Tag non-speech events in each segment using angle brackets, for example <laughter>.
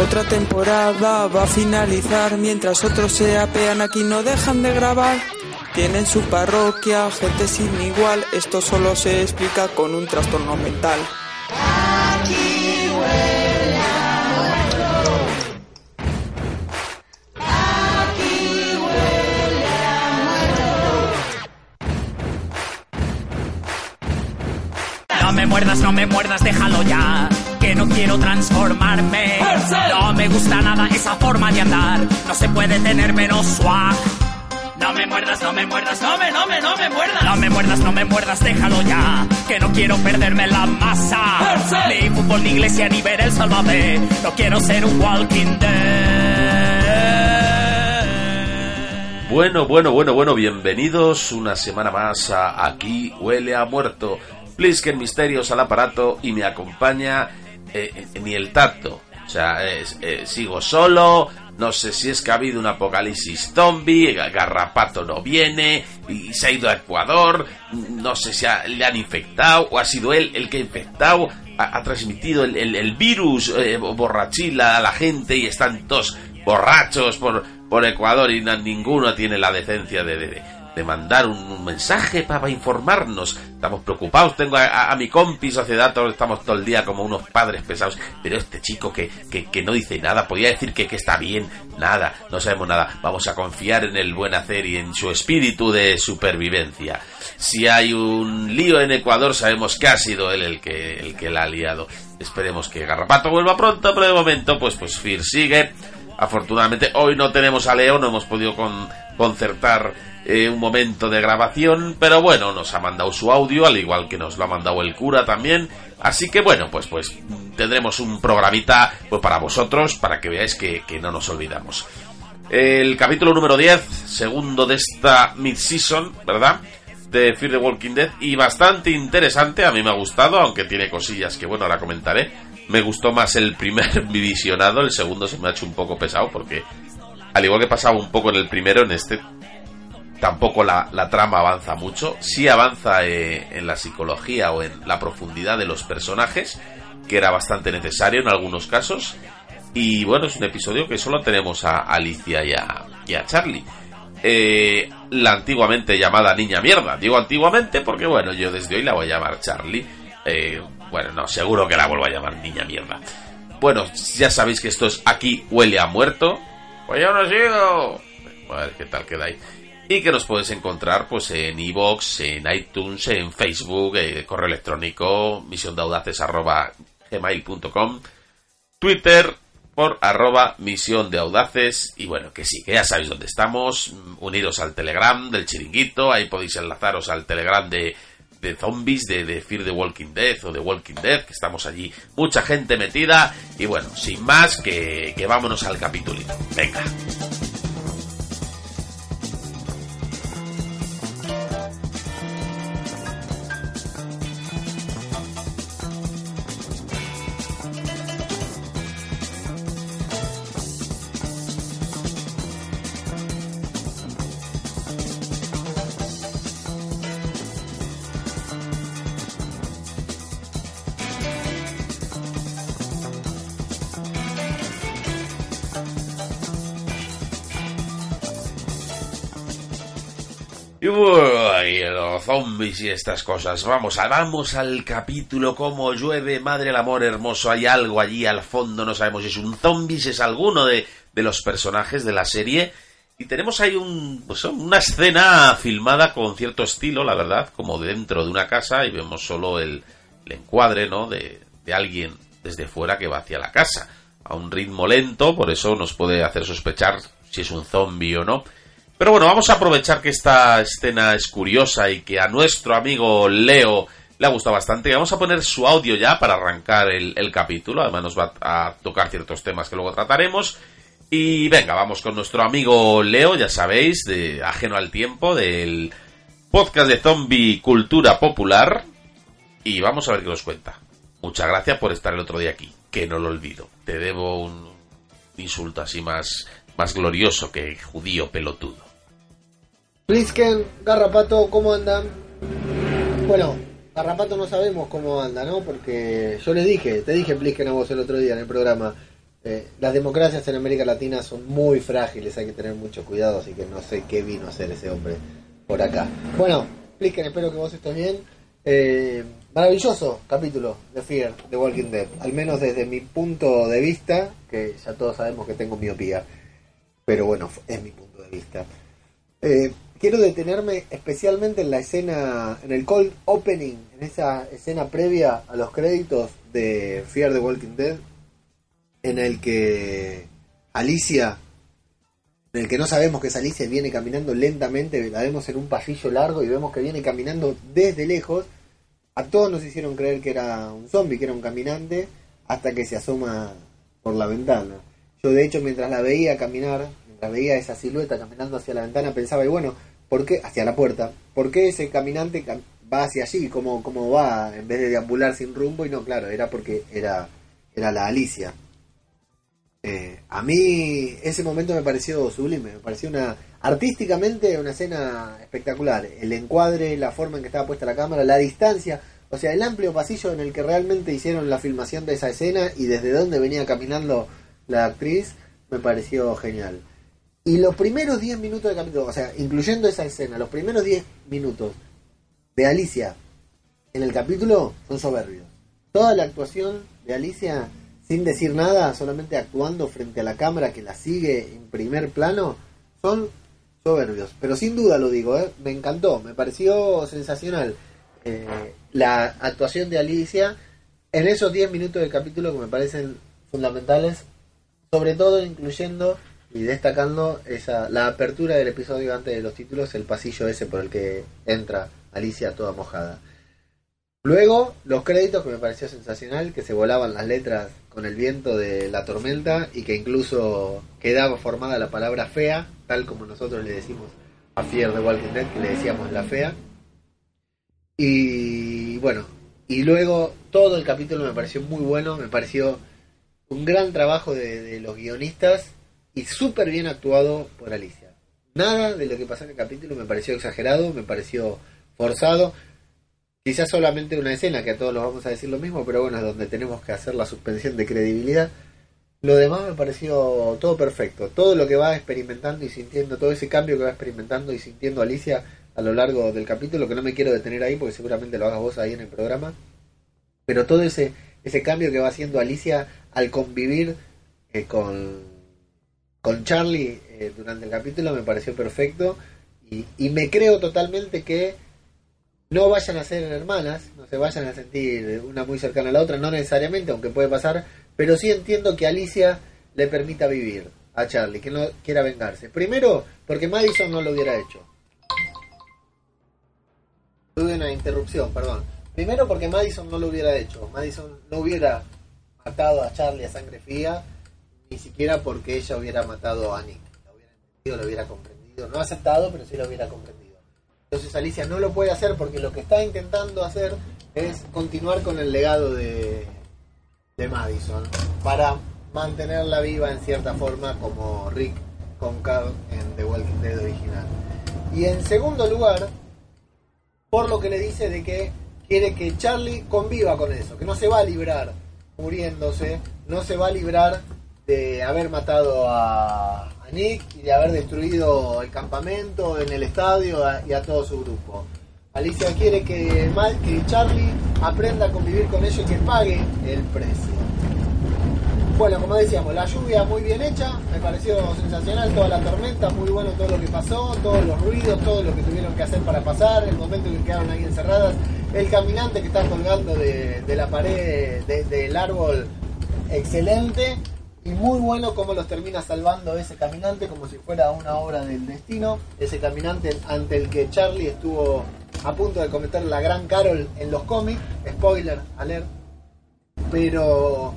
Otra temporada va a finalizar mientras otros se apean aquí no dejan de grabar. Tienen su parroquia, gente sin igual, esto solo se explica con un trastorno mental. No me muerdas, no me muerdas, déjalo ya. No quiero transformarme. No me gusta nada esa forma de andar. No se puede tener menos swag. No me muerdas, no me muerdas, no me, no me, no me muerdas. No me muerdas, no me muerdas, déjalo ya. Que no quiero perderme la masa. Ni fútbol, ni iglesia, ni ver el sálvame. No quiero ser un walking dead. Bueno, bueno, bueno, bueno, bienvenidos una semana más a Aquí huele a muerto. Plisken Misterios al aparato y me acompaña eh, ni el tacto. O sea, eh, sigo solo, no sé si es que ha habido un apocalipsis zombie, Ga- Garrapato no viene y se ha ido a Ecuador, no sé si ha- le han infectado o ha sido él el que ha infectado, ha, ha transmitido el, virus eh, borrachila a la gente y están todos borrachos por, por Ecuador y ninguno tiene la decencia de, de- de mandar un, mensaje para informarnos. Estamos preocupados, tengo a, mi compi Sociedator, estamos todo el día como unos padres pesados, pero este chico que, que, que no dice nada, podía decir que, que está bien, nada, no sabemos nada, vamos a confiar en el buen hacer y en su espíritu de supervivencia. Si hay un lío en Ecuador, sabemos que ha sido él el que, el que la ha liado. Esperemos que Garrapato vuelva pronto, pero de momento, pues, pues Fir sigue. Afortunadamente hoy no tenemos a Leo, no hemos podido con- concertar eh, un momento de grabación, pero bueno, nos ha mandado su audio, al igual que nos lo ha mandado el cura también. Así que bueno, pues pues tendremos un programita pues para vosotros, para que veáis que, que no nos olvidamos. El capítulo número 10, segundo de esta mid-season, ¿verdad? De Fear the Walking Dead y bastante interesante, a mí me ha gustado, aunque tiene cosillas que bueno, ahora comentaré. Me gustó más el primer <laughs> visionado, el segundo se me ha hecho un poco pesado porque al igual que pasaba un poco en el primero, en este tampoco la, trama avanza mucho. Sí avanza eh, en la psicología o en la profundidad de los personajes, que era bastante necesario en algunos casos. Y bueno, es un episodio que solo tenemos a Alicia y a, y a Charlie. Eh, la antiguamente llamada niña mierda. Digo antiguamente porque bueno, yo desde hoy la voy a llamar Charlie. Eh, bueno, no, seguro que la vuelvo a llamar niña mierda. Bueno, ya sabéis que esto es aquí huele a muerto. Pues yo no he sido. A ver qué tal queda ahí. Y que nos puedes encontrar pues en iVoox, en iTunes, en Facebook, eh, correo electrónico, misiondaudaces.gmail.com, Twitter por arroba misión de audaces y bueno, que sí, que ya sabéis dónde estamos, uniros al Telegram del chiringuito, ahí podéis enlazaros al Telegram de, de zombies, de, de Fear the Walking Dead o de Walking Dead, que estamos allí, mucha gente metida y bueno, sin más, que, que vámonos al capítulito. Venga. Y uy, los zombies y estas cosas. Vamos, vamos al capítulo. Como llueve, madre el amor hermoso. Hay algo allí al fondo, no sabemos si es un zombie, si es alguno de, de los personajes de la serie. Y tenemos ahí un, pues, una escena filmada con cierto estilo, la verdad, como dentro de una casa y vemos solo el, el encuadre, ¿no? De, de alguien desde fuera que va hacia la casa. A un ritmo lento, por eso nos puede hacer sospechar si es un zombie o no. Pero bueno, vamos a aprovechar que esta escena es curiosa y que a nuestro amigo Leo le ha gustado bastante. Vamos a poner su audio ya para arrancar el, capítulo. Además nos va a tocar ciertos temas que luego trataremos. Y venga, vamos con nuestro amigo Leo, ya sabéis, de Ajeno al Tiempo, del podcast de Zombie Cultura Popular. Y vamos a ver qué nos cuenta. Muchas gracias por estar el otro día aquí, que no lo olvido. Te debo un insulto así más, más glorioso que judío pelotudo. Plisken, Garrapato, ¿cómo andan? Bueno, Garrapato no sabemos cómo anda, ¿no? Porque yo le dije, te dije Plisken a vos el otro día en el programa, Eh, las democracias en América Latina son muy frágiles, hay que tener mucho cuidado, así que no sé qué vino a hacer ese hombre por acá. Bueno, Plisken, espero que vos estés bien. Eh, maravilloso capítulo de Fear de Walking Dead, al menos desde mi punto de vista, que ya todos sabemos que tengo miopía, pero bueno, es mi punto de vista. Eh, quiero detenerme especialmente en la escena, en el cold opening, en esa escena previa a los créditos de Fear the Walking Dead, en el que Alicia, en el que no sabemos que es Alicia, viene caminando lentamente, la vemos en un pasillo largo y vemos que viene caminando desde lejos. A todos nos hicieron creer que era un zombie, que era un caminante, hasta que se asoma por la ventana. Yo de hecho mientras la veía caminar, mientras veía esa silueta caminando hacia la ventana, pensaba, y bueno, ¿por qué? Hacia la puerta. ¿Por qué ese caminante va hacia allí? ¿Cómo, cómo va? En vez de deambular sin rumbo. Y no, claro, era porque era, era la Alicia. Eh, a mí ese momento me pareció sublime, me pareció una artísticamente una escena espectacular. El encuadre, la forma en que estaba puesta la cámara, la distancia, o sea, el amplio pasillo en el que realmente hicieron la filmación de esa escena y desde donde venía caminando la actriz, me pareció genial. Y los primeros 10 minutos de capítulo, o sea, incluyendo esa escena, los primeros 10 minutos de Alicia en el capítulo son soberbios. Toda la actuación de Alicia sin decir nada, solamente actuando frente a la cámara que la sigue en primer plano, son soberbios. Pero sin duda lo digo, ¿eh? me encantó, me pareció sensacional eh, la actuación de Alicia en esos 10 minutos del capítulo que me parecen fundamentales, sobre todo incluyendo y destacando esa la apertura del episodio antes de los títulos, el pasillo ese por el que entra Alicia toda mojada. Luego, los créditos que me pareció sensacional, que se volaban las letras con el viento de la tormenta y que incluso quedaba formada la palabra fea, tal como nosotros le decimos a Fier de Walking Dead, que le decíamos la fea. Y bueno, y luego todo el capítulo me pareció muy bueno, me pareció un gran trabajo de los guionistas y súper bien actuado por Alicia. Nada de lo que pasó en el capítulo me pareció exagerado, me pareció forzado. Quizás solamente una escena, que a todos los vamos a decir lo mismo, pero bueno, es donde tenemos que hacer la suspensión de credibilidad. Lo demás me pareció todo perfecto. Todo lo que va experimentando y sintiendo, todo ese cambio que va experimentando y sintiendo Alicia a lo largo del capítulo, que no me quiero detener ahí porque seguramente lo hagas vos ahí en el programa. Pero todo ese, ese cambio que va haciendo Alicia al convivir eh, con, con Charlie eh, durante el capítulo me pareció perfecto. Y, y me creo totalmente que no vayan a ser hermanas, no se vayan a sentir una muy cercana a la otra, no necesariamente, aunque puede pasar, pero sí entiendo que Alicia le permita vivir a Charlie, que no quiera vengarse. Primero, porque Madison no lo hubiera hecho. Tuve una interrupción, perdón. Primero porque Madison no lo hubiera hecho. Madison no hubiera matado a Charlie a sangre fría, ni siquiera porque ella hubiera matado a Nick. Lo hubiera entendido, lo hubiera comprendido. No aceptado, pero sí lo hubiera comprendido. Entonces Alicia no lo puede hacer porque lo que está intentando hacer es continuar con el legado de, de Madison para mantenerla viva en cierta forma como Rick con en The Walking Dead original. Y en segundo lugar, por lo que le dice de que quiere que Charlie conviva con eso, que no se va a librar muriéndose, no se va a librar de haber matado a, Nick y de haber destruido el campamento en el estadio y a todo su grupo. Alicia quiere que, Ma- que Charlie aprenda a convivir con ellos y que pague el precio. Bueno, como decíamos, la lluvia muy bien hecha, me pareció sensacional, toda la tormenta, muy bueno todo lo que pasó, todos los ruidos, todo lo que tuvieron que hacer para pasar, el momento en que quedaron ahí encerradas, el caminante que está colgando de, la pared de- del árbol, excelente, y muy bueno cómo los termina salvando ese caminante como si fuera una obra del destino, ese caminante ante el que Charlie estuvo a punto de cometer la gran Carol en los cómics, spoiler alert, pero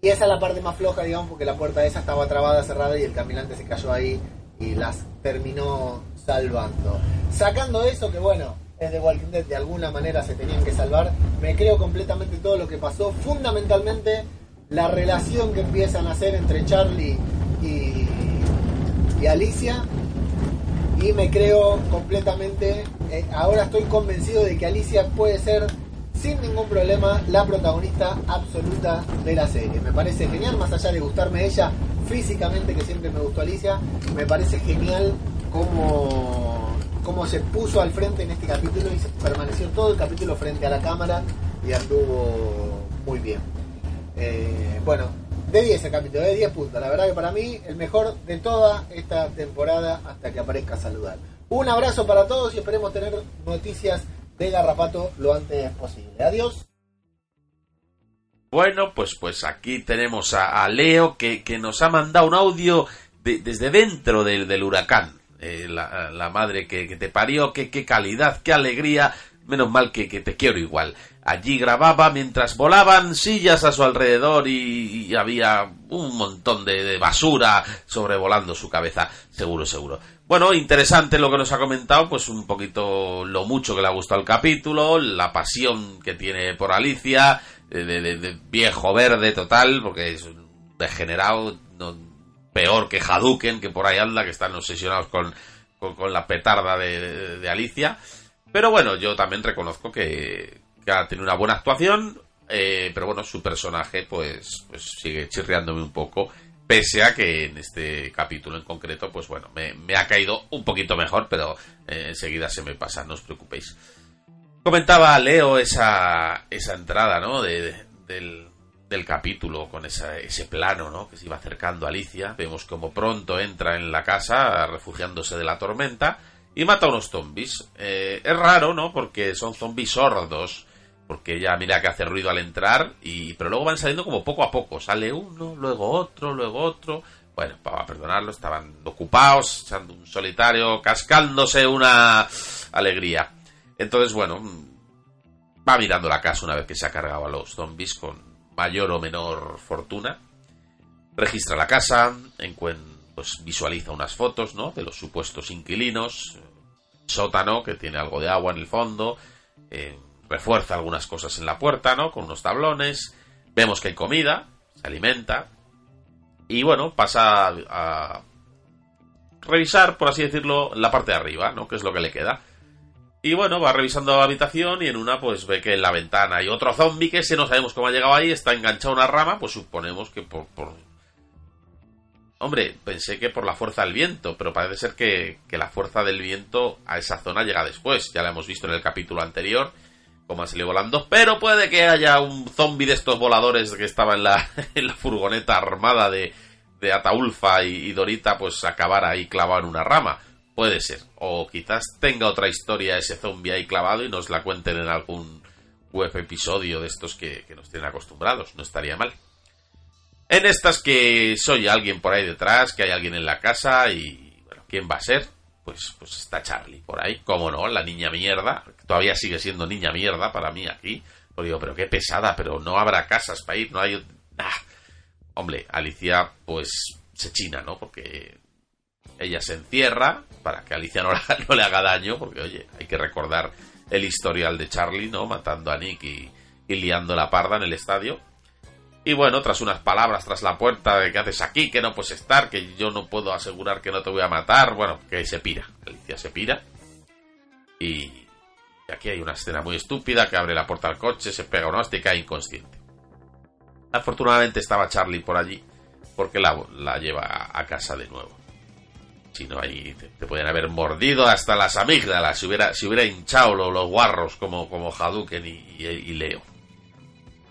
y esa es la parte más floja, digamos, porque la puerta esa estaba trabada, cerrada y el caminante se cayó ahí y las terminó salvando. Sacando eso, que bueno, es de Walking Dead, de alguna manera se tenían que salvar, me creo completamente todo lo que pasó, fundamentalmente la relación que empiezan a hacer entre Charlie y, Alicia. Y me creo completamente, eh, ahora estoy convencido de que Alicia puede ser sin ningún problema la protagonista absoluta de la serie. Me parece genial, más allá de gustarme ella físicamente, que siempre me gustó Alicia, me parece genial cómo, cómo se puso al frente en este capítulo y permaneció todo el capítulo frente a la cámara y anduvo muy bien. Eh, bueno, de 10 el capítulo, de 10 puntos. La verdad que para mí el mejor de toda esta temporada hasta que aparezca Saludar. Un abrazo para todos y esperemos tener noticias de Garrapato lo antes posible. Adiós. Bueno, pues, pues aquí tenemos a, Leo que, nos ha mandado un audio desde dentro del, huracán. Eh, la, madre que, te parió, qué, qué calidad, qué alegría. Menos mal que, te quiero igual. Allí grababa mientras volaban sillas a su alrededor y, había un montón de, basura sobrevolando su cabeza. Seguro, seguro. Bueno, interesante lo que nos ha comentado, pues un poquito lo mucho que le ha gustado el capítulo, la pasión que tiene por Alicia, de, viejo verde total, porque es degenerado, peor que Hadouken, que por ahí anda, que están obsesionados con, con, la petarda de, Alicia. Pero bueno, yo también reconozco que, que ha tenido una buena actuación, eh, pero bueno, su personaje pues, pues sigue chirriándome un poco, pese a que en este capítulo en concreto, pues bueno, me, ha caído un poquito mejor, pero eh, enseguida se me pasa, no os preocupéis. Comentaba Leo esa, esa entrada, ¿no? De, del, del, capítulo con ese plano, ¿no? Que se iba acercando a Alicia. Vemos como pronto entra en la casa, refugiándose de la tormenta, y mata a unos zombies. Eh, es raro, ¿no? Porque son zombies sordos. Porque ella mira que hace ruido al entrar, y, pero luego van saliendo como poco a poco. Sale uno, luego otro, luego otro. Bueno, para perdonarlo, estaban ocupados, echando un solitario, cascándose una alegría. Entonces, bueno, va mirando la casa una vez que se ha cargado a los zombies con mayor o menor fortuna. Registra la casa, pues visualiza unas fotos, ¿no? De los supuestos inquilinos, sótano que tiene algo de agua en el fondo, eh, refuerza algunas cosas en la puerta, ¿no? Con unos tablones. Vemos que hay comida, se alimenta. Y bueno, pasa a revisar, por así decirlo, la parte de arriba, ¿no? Que es lo que le queda. Y bueno, va revisando la habitación y en una pues ve que en la ventana hay otro zombie que ese no sabemos cómo ha llegado ahí, está enganchado a una rama, pues suponemos que por, por... Hombre, pensé que por la fuerza del viento, pero parece ser que, la fuerza del viento a esa zona llega después, ya la hemos visto en el capítulo anterior, cómo ha salido volando, pero puede que haya un zombie de estos voladores que estaba en la, <laughs> en la furgoneta armada de, de Ataulfa y, Dorita, pues acabara ahí clavado en una rama. Puede ser. O quizás tenga otra historia ese zombie ahí clavado y nos la cuenten en algún web episodio de estos que, nos tienen acostumbrados. No estaría mal. En estas que soy alguien por ahí detrás, que hay alguien en la casa y, bueno, ¿quién va a ser? Pues, pues está Charlie por ahí. ¿Cómo no? La niña mierda. Todavía sigue siendo niña mierda para mí aquí. Pues digo, pero qué pesada, pero no habrá casas para ir, no hay... Hombre, Alicia pues se china, ¿no? Porque ella se encierra para que Alicia <laughs> no, le haga daño, porque oye, hay que recordar el historial de Charlie, ¿no? Matando a Nick y, liando la parda en el estadio. Y bueno, tras unas palabras tras la puerta de que haces aquí, que no puedes estar, que yo no puedo asegurar que no te voy a matar, bueno, que se pira. Alicia se pira. Y aquí hay una escena muy estúpida que abre la puerta al coche, se pega una hostia y cae inconsciente. Afortunadamente estaba Charlie por allí, porque la, lleva a casa de nuevo. Si no, ahí te, pueden haber mordido hasta las amígdalas si hubiera, si hubiera hinchado los, guarros como, como Hadouken y, Leo.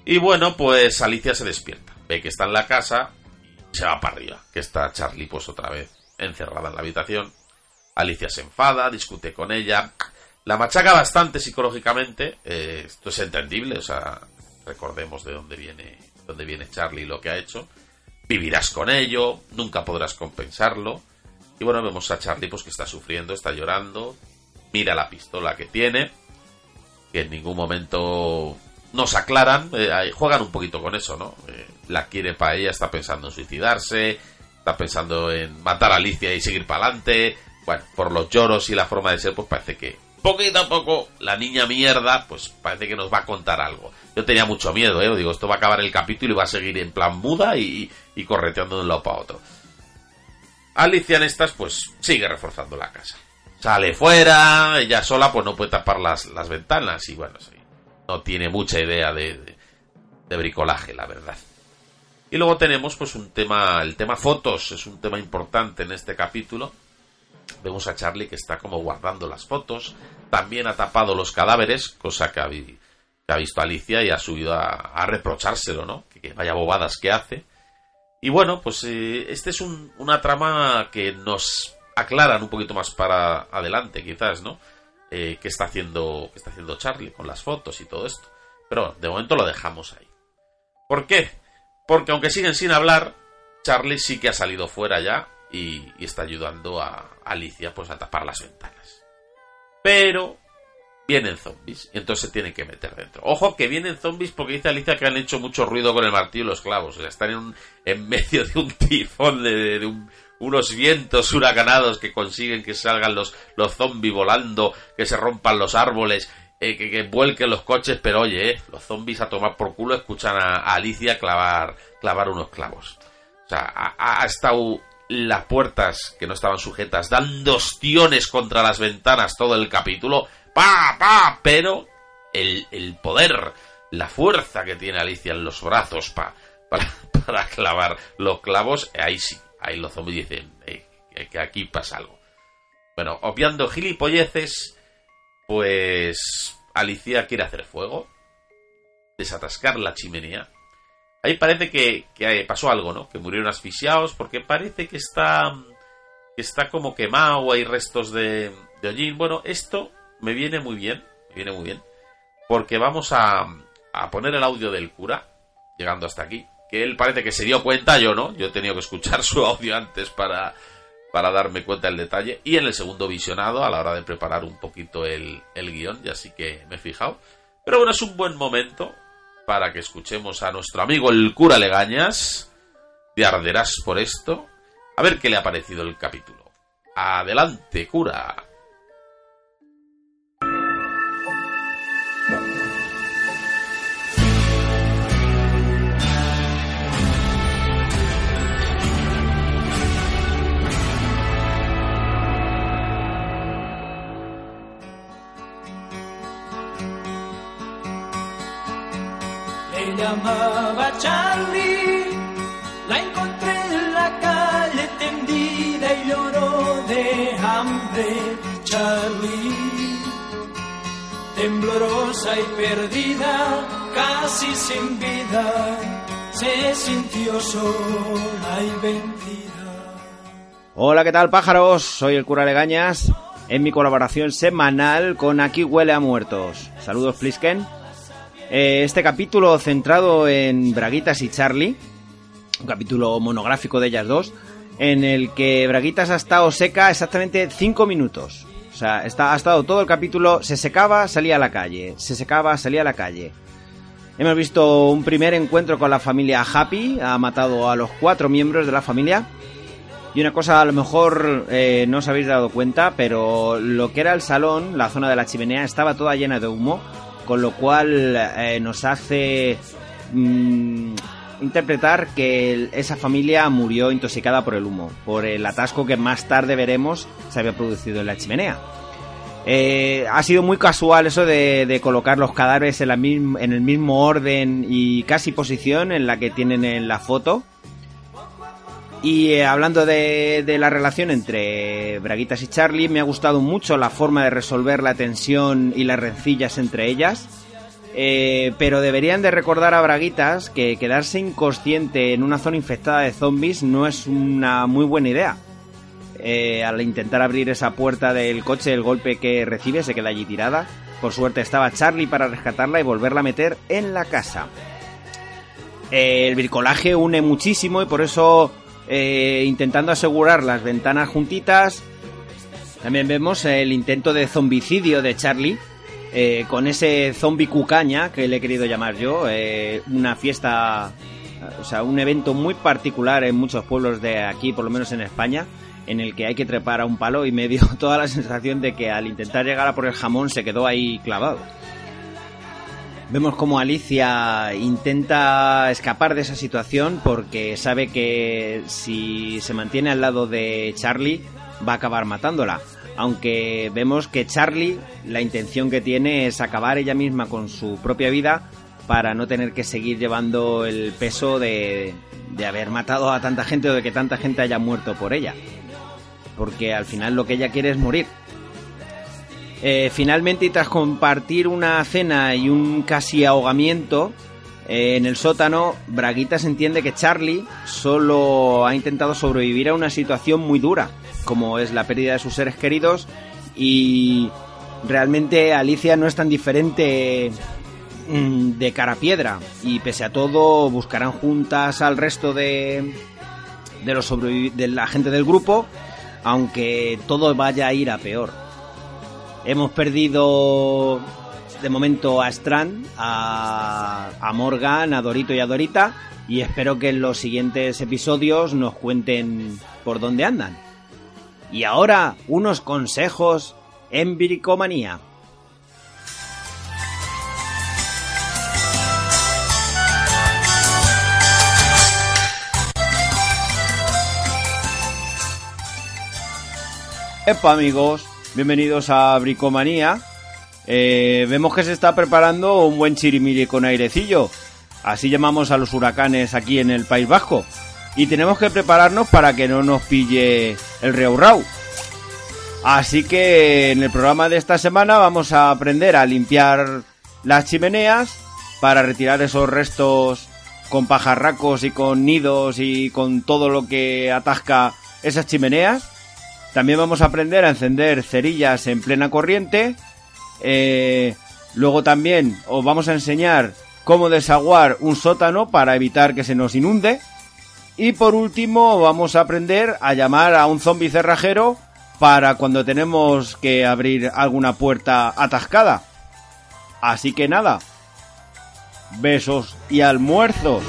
Y bueno, pues Alicia se despierta. Ve que está en la casa y se va para arriba. Que está Charlie pues otra vez encerrada en la habitación. Alicia se enfada, discute con ella. La machaca bastante psicológicamente. Eh, esto es entendible, o sea, recordemos de dónde viene, dónde viene Charlie y lo que ha hecho. Vivirás con ello, nunca podrás compensarlo. Y bueno, vemos a Charlie pues que está sufriendo, está llorando, mira la pistola que tiene, que en ningún momento nos aclaran, eh, juegan un poquito con eso, ¿no? Eh, la quiere para ella, está pensando en suicidarse, está pensando en matar a Alicia y seguir para adelante. Bueno, por los lloros y la forma de ser, pues parece que poquito a poco la niña mierda, pues parece que nos va a contar algo. Yo tenía mucho miedo, ¿eh? Digo, esto va a acabar el capítulo y va a seguir en plan muda y, correteando de un lado para otro. Alicia en estas, pues sigue reforzando la casa. Sale fuera, ella sola, pues no puede tapar las, las ventanas y bueno, sí. No tiene mucha idea de, de, bricolaje, la verdad. Y luego tenemos pues un tema, el tema fotos, es un tema importante en este capítulo. Vemos a Charlie que está como guardando las fotos, también ha tapado los cadáveres, cosa que ha, visto Alicia y ha subido a, reprochárselo, ¿no? Que, vaya bobadas que hace. Y bueno, pues eh, este es una trama que nos aclaran un poquito más para adelante, quizás, ¿no? Eh, qué está haciendo qué está haciendo Charlie con las fotos y todo esto. Pero de momento lo dejamos ahí. ¿Por qué? Porque aunque siguen sin hablar, Charlie sí que ha salido fuera ya y, está ayudando a Alicia pues a tapar las ventanas. Pero vienen zombies y entonces se tienen que meter dentro. Ojo que vienen zombies porque dice Alicia que han hecho mucho ruido con el martillo y los clavos. O sea, están en, medio de un tifón, de, unos vientos huracanados que consiguen que salgan los, los zombies volando, que se rompan los árboles, eh, que, vuelquen los coches. Pero oye, eh, los zombies a tomar por culo escuchan a, Alicia clavar, clavar unos clavos. O sea, ha, estado las puertas que no estaban sujetas dando ostiones contra las ventanas todo el capítulo pa, pa, pero el, el poder, la fuerza que tiene Alicia en los brazos pa, para <laughs> clavar los clavos, ahí sí, ahí los zombies dicen eh, que aquí pasa algo. Bueno, obviando gilipolleces, pues Alicia quiere hacer fuego, desatascar la chimenea. Ahí parece que, que pasó algo, ¿no? Que murieron asfixiados porque parece que está que está como quemado, hay restos de, de hollín. Bueno, esto me viene muy bien, me viene muy bien, porque vamos a, a poner el audio del cura, llegando hasta aquí, que él parece que se dio cuenta, yo no, yo he tenido que escuchar <laughs> su audio antes para, para darme cuenta del detalle, y en el segundo visionado, a la hora de preparar un poquito el, el guion, ya sí que me he fijado. Pero bueno, es un buen momento para que escuchemos a nuestro amigo el cura Legañas, te arderás por esto, a ver qué le ha parecido el capítulo. Adelante, cura. Llamaba Charlie. La encontré en la calle tendida y lloró de hambre. Charlie, temblorosa y perdida, casi sin vida, se sintió sola y vencida. Hola, ¿qué tal pájaros? Soy el cura Legañas en mi colaboración semanal con Aquí huele a muertos. Saludos, Plisken. Eh, este capítulo centrado en Braguitas y Charlie, un capítulo monográfico de ellas dos, en el que Braguitas ha estado seca exactamente 5 minutos. O sea, está, ha estado todo el capítulo, se secaba, salía a la calle, se secaba, salía a la calle. Hemos visto un primer encuentro con la familia Happy, ha matado a los cuatro miembros de la familia. Y una cosa a lo mejor eh, no os habéis dado cuenta, pero lo que era el salón, la zona de la chimenea, estaba toda llena de humo con lo cual eh, nos hace mm, interpretar que esa familia murió intoxicada por el humo, por el atasco que más tarde veremos se había producido en la chimenea. Eh, ha sido muy casual eso de, colocar los cadáveres en, el mismo orden y casi posición en la que tienen en la foto. Y eh, hablando de, la relación entre Braguitas y Charlie, me ha gustado mucho la forma de resolver la tensión y las rencillas entre ellas. Eh, pero deberían de recordar a Braguitas que quedarse inconsciente en una zona infectada de zombies no es una muy buena idea. Eh, al intentar abrir esa puerta del coche, el golpe que recibe se queda allí tirada. Por suerte estaba Charlie para rescatarla y volverla a meter en la casa. el bricolaje une muchísimo y por eso eh, intentando asegurar las ventanas juntitas. También vemos el intento de zombicidio de Charlie, eh, con ese zombie cucaña que le he querido llamar yo, eh, una fiesta, o sea, un evento muy particular en muchos pueblos de aquí, por lo menos en España, en el que hay que trepar a un palo y me dio <laughs> toda la sensación de que al intentar llegar a por el jamón se quedó ahí clavado. Vemos como Alicia intenta escapar de esa situación porque sabe que si se mantiene al lado de Charlie va a acabar matándola. aunque vemos que Charlie la intención que tiene es acabar ella misma con su propia vida para no tener que seguir llevando el peso de, de haber matado a tanta gente o de que tanta gente haya muerto por ella. Porque al final lo que ella quiere es morir. Eh, finalmente, tras compartir una cena y un casi ahogamiento eh, en el sótano, Braguitas entiende que Charlie solo ha intentado sobrevivir a una situación muy dura, como es la pérdida de sus seres queridos, y realmente Alicia no es tan diferente mm, de cara a piedra, y pese a todo buscarán juntas al resto de, de, los de la gente del grupo, aunque todo vaya a ir a peor. Hemos perdido de momento a Strand, a, Morgan, a Dorito y a Dorita. Y espero que en los siguientes episodios nos cuenten por dónde andan. Y ahora, unos consejos en Bricomanía. Epa amigos, Bienvenidos a Bricomanía. Eh, vemos que se está preparando un buen chirimiri con airecillo. Así llamamos a los huracanes aquí en el País Vasco. Y tenemos que prepararnos para que no nos pille el Reurrau. Así que en el programa de esta semana vamos a aprender a limpiar las chimeneas para retirar esos restos con pajarracos y con nidos y con todo lo que atasca esas chimeneas también vamos a aprender a encender cerillas en plena corriente. Eh, luego también os vamos a enseñar cómo desaguar un sótano para evitar que se nos inunde. Y por último vamos a aprender a llamar a un zombie cerrajero para cuando tenemos que abrir alguna puerta atascada. Así que nada, besos y almuerzos.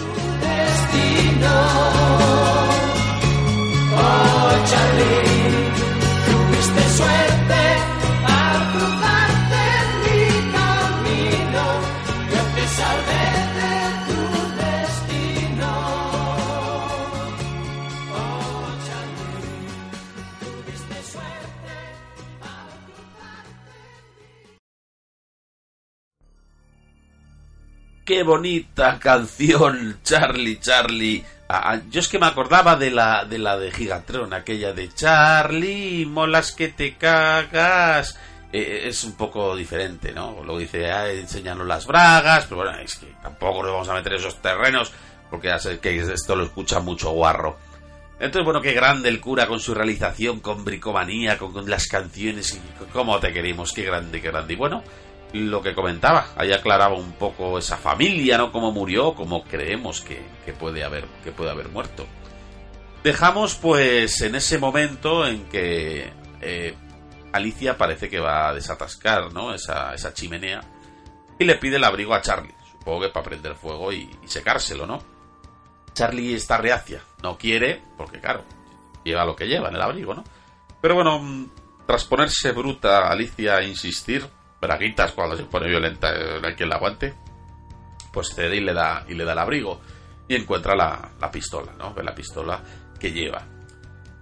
Qué bonita canción, Charlie, Charlie. Ah, ah, yo es que me acordaba de la de la de Gigatron, aquella de Charlie, molas que te cagas. Eh, eh, es un poco diferente, ¿no? Lo dice, ah, enséñanos las bragas, pero bueno, es que tampoco nos vamos a meter esos terrenos, porque ya sé que esto lo escucha mucho guarro. Entonces, bueno, qué grande el cura con su realización, con bricomanía, con, con las canciones, y cómo te queremos, qué grande, qué grande. Y bueno, lo que comentaba, ahí aclaraba un poco esa familia, ¿no? Cómo murió, cómo creemos que, puede haber, que puede haber muerto. Dejamos pues en ese momento en que eh, Alicia parece que va a desatascar, ¿no? Esa, esa chimenea y le pide el abrigo a Charlie, supongo que para prender fuego y, y secárselo, ¿no? Charlie está reacia, no quiere, porque claro, lleva lo que lleva en el abrigo, ¿no? Pero bueno, mm, tras ponerse bruta Alicia a insistir, braguitas cuando se pone violenta eh, hay quien la aguante pues cede y le da y le da el abrigo y encuentra la, la pistola no la pistola que lleva.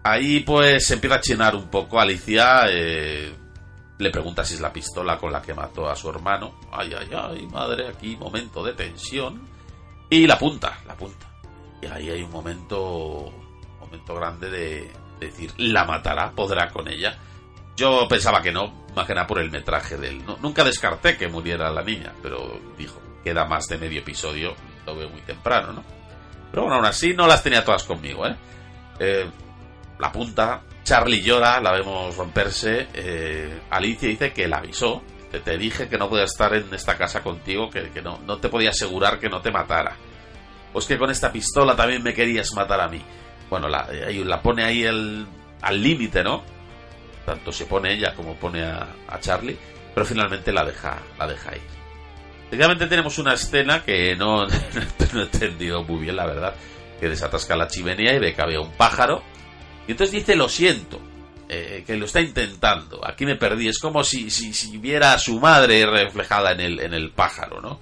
Ahí pues se empieza a chinar un poco Alicia eh, le pregunta si es la pistola con la que mató a su hermano. Ay ay ay madre aquí momento de tensión. Y la apunta la apunta. Y ahí hay un momento momento grande de decir la matará podrá con ella yo pensaba que no, más que nada por el metraje de él. nunca descarté que muriera la niña, pero dijo, queda más de medio episodio, lo veo muy temprano, ¿no? Pero bueno, aún así no las tenía todas conmigo, ¿eh? eh la punta, Charlie llora, la vemos romperse, eh, Alicia dice que la avisó, te, te, dije que no podía estar en esta casa contigo, que, que no, no te podía asegurar que no te matara. Pues que con esta pistola también me querías matar a mí. Bueno, la, eh, la pone ahí el, al límite, ¿no? Tanto se pone ella como pone a, Charlie, pero finalmente la deja, la deja ir. Tenemos una escena que <laughs> no, he entendido muy bien, la verdad, que desatasca la chimenea y ve que había un pájaro, y entonces dice lo siento, eh, que lo está intentando, aquí me perdí, es como si, si, viera a su madre reflejada en el, en el pájaro, ¿no?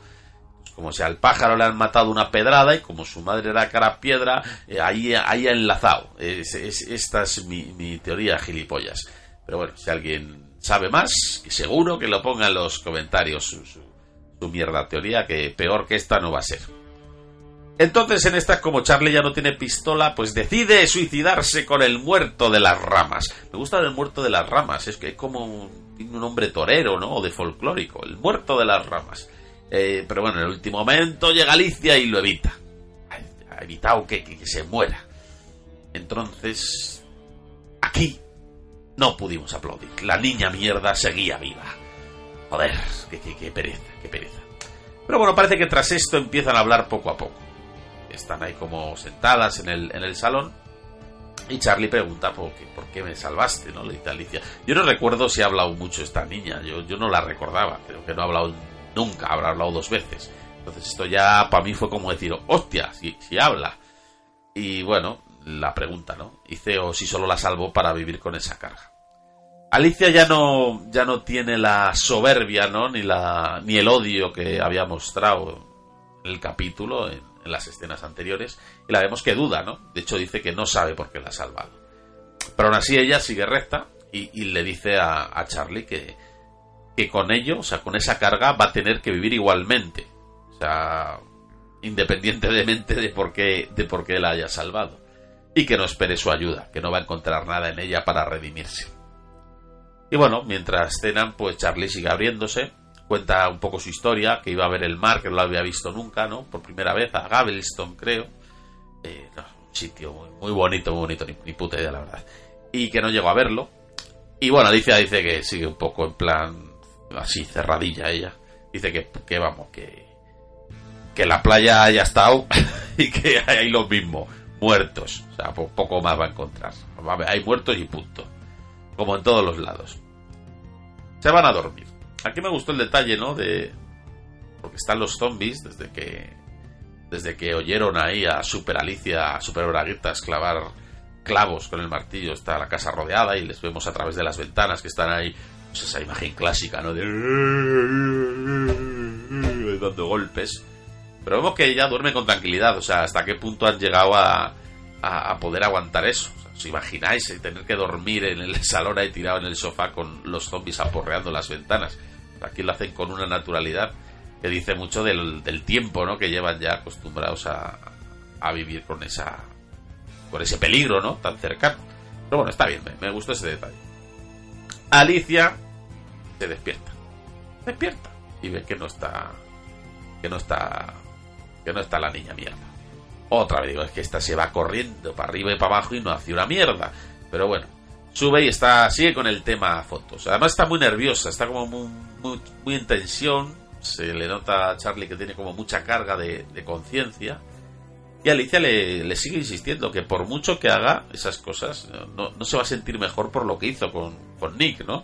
como si al pájaro le han matado una pedrada y como su madre era cara piedra, eh, ahí, ahí ha enlazado. esta es mi, mi teoría, gilipollas. Pero bueno, si alguien sabe más, seguro que lo ponga en los comentarios su, mierda teoría, que peor que esta no va a ser. Entonces en esta, como Charlie ya no tiene pistola, pues decide suicidarse con el muerto de las ramas. Me gusta el muerto de las ramas, es que es como un, un torero, ¿no? O de folclórico, el muerto de las ramas. Eh, pero bueno, en el último momento llega Alicia y lo evita. Ha evitado que- que se muera. Entonces, aquí no pudimos aplaudir. La niña mierda seguía viva. Joder, qué, qué- qué pereza, qué pereza. Pero bueno, parece que tras esto empiezan a hablar poco a poco. Están ahí como sentadas en el, en el salón. Y Charlie pregunta por qué, por qué me salvaste, ¿no? Le dice Alicia. Yo no recuerdo si ha hablado mucho esta niña. Yo, yo no la recordaba. Creo que no ha hablado nunca. Habrá hablado dos veces. Entonces esto ya para mí fue como decir, hostia, si, si habla. Y bueno, la pregunta, ¿no? Dice, o si solo la salvo para vivir con esa carga. Alicia ya no, ya no tiene la soberbia, ¿no? Ni, la, ni el odio que había mostrado en el capítulo, en, las escenas anteriores. Y la vemos que duda, ¿no? De hecho dice que no sabe por qué la ha salvado. Pero aún así ella sigue recta y, y le dice a, a Charlie que, que con ello, o sea, con esa carga va a tener que vivir igualmente. O sea, independientemente de por qué, de por qué la haya salvado. Y que no espere su ayuda, que no va a encontrar nada en ella para redimirse. Y bueno, mientras cenan, pues Charlie sigue abriéndose, cuenta un poco su historia, que iba a ver el mar, que no lo había visto nunca, ¿no? Por primera vez, a Gavelston, creo. Eh, un sitio muy, bonito, muy bonito, ni, ni puta idea, la verdad. Y que no llegó a verlo. Y bueno, Alicia dice que sigue un poco en plan así, cerradilla ella. Dice que, que vamos, que, que la playa haya estado <laughs> y que hay lo mismo, muertos. O sea, po- poco más va a encontrar. Hay muertos y punto. Como en todos los lados. Se van a dormir. Aquí me gustó el detalle, ¿no? De. Porque están los zombies desde que. Desde que oyeron ahí a Super Alicia, a Super Braguitas clavar clavos con el martillo. Está la casa rodeada y les vemos a través de las ventanas que están ahí. Pues esa imagen clásica, ¿no? De. dando golpes. Pero vemos que ella duerme con tranquilidad. O sea, hasta qué punto han llegado a, a, poder aguantar eso. ¿Os imagináis tener que dormir en el <laughs> salón ahí tirado en el sofá con los zombies aporreando las ventanas? Aquí lo hacen con una naturalidad que dice mucho del, del tiempo ¿no? que llevan ya acostumbrados a, a vivir con esa con ese peligro ¿no? tan cercano. Pero bueno, está bien, me, me gustó ese detalle. Alicia se despierta. Despierta. Y ve que no está. Que no está. Que no está la niña mierda. Otra vez digo, es que esta se va corriendo para arriba y para abajo y no hace una mierda. Pero bueno, sube y está, sigue con el tema fotos. Además está muy nerviosa, está como muy, muy, en tensión. Se le nota a Charlie que tiene como mucha carga de, conciencia. Y Alicia le, le sigue insistiendo que por mucho que haga esas cosas, no, no se va a sentir mejor por lo que hizo con, con Nick, ¿no?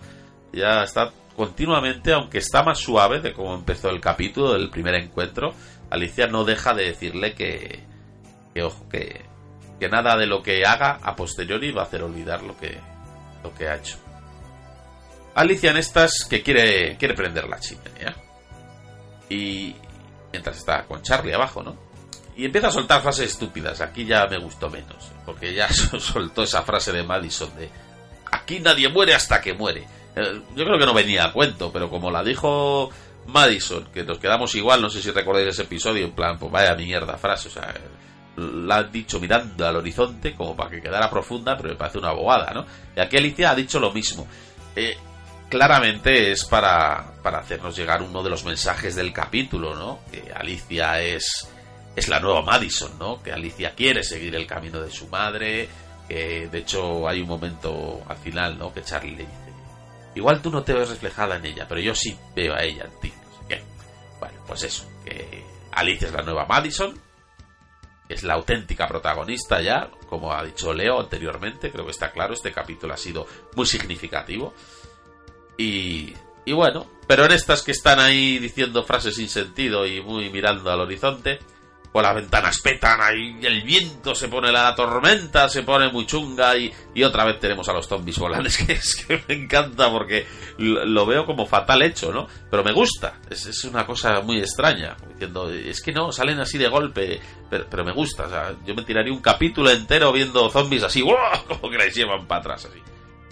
Ya está continuamente, aunque está más suave de cómo empezó el capítulo del primer encuentro, Alicia no deja de decirle que, que ojo, que, que nada de lo que haga a posteriori va a hacer olvidar lo que, lo que ha hecho. Alicia en estas que quiere, quiere prender la chimenea. Y mientras está con Charlie abajo, ¿no? Y empieza a soltar frases estúpidas. Aquí ya me gustó menos. Porque ya <laughs> soltó esa frase de Madison de aquí nadie muere hasta que muere. Eh, Yo creo que no venía a cuento, pero como la dijo Madison, que nos quedamos igual, no sé si recordáis ese episodio, en plan, pues vaya mierda frase, o sea, la han dicho mirando al horizonte como para que quedara profunda, pero me parece una bobada, ¿no? Y aquí Alicia ha dicho lo mismo. Eh, claramente es para, para hacernos llegar uno de los mensajes del capítulo, ¿no? Que Alicia es, es la nueva Madison, ¿no? Que Alicia quiere seguir el camino de su madre, que de hecho hay un momento al final, ¿no? Que Charlie le dice, igual tú no te ves reflejada en ella, pero yo sí veo a ella en ti. Bueno, pues eso, que Alicia es la nueva Madison, es la auténtica protagonista ya, como ha dicho Leo anteriormente, creo que está claro, este capítulo ha sido muy significativo. Y, y bueno, pero en estas que están ahí diciendo frases sin sentido y muy mirando al horizonte, pues las ventanas petan, ahí el viento se pone la tormenta, se pone muy chunga y, y otra vez tenemos a los zombies volando. <laughs> Es que, es que me encanta porque lo, veo como fatal hecho, ¿no? Pero me gusta, es, es una cosa muy extraña, diciendo, es que no, salen así de golpe, pero, pero me gusta, o sea, yo me tiraría un capítulo entero viendo zombies así, ¡guau! <laughs> como que les llevan para atrás así.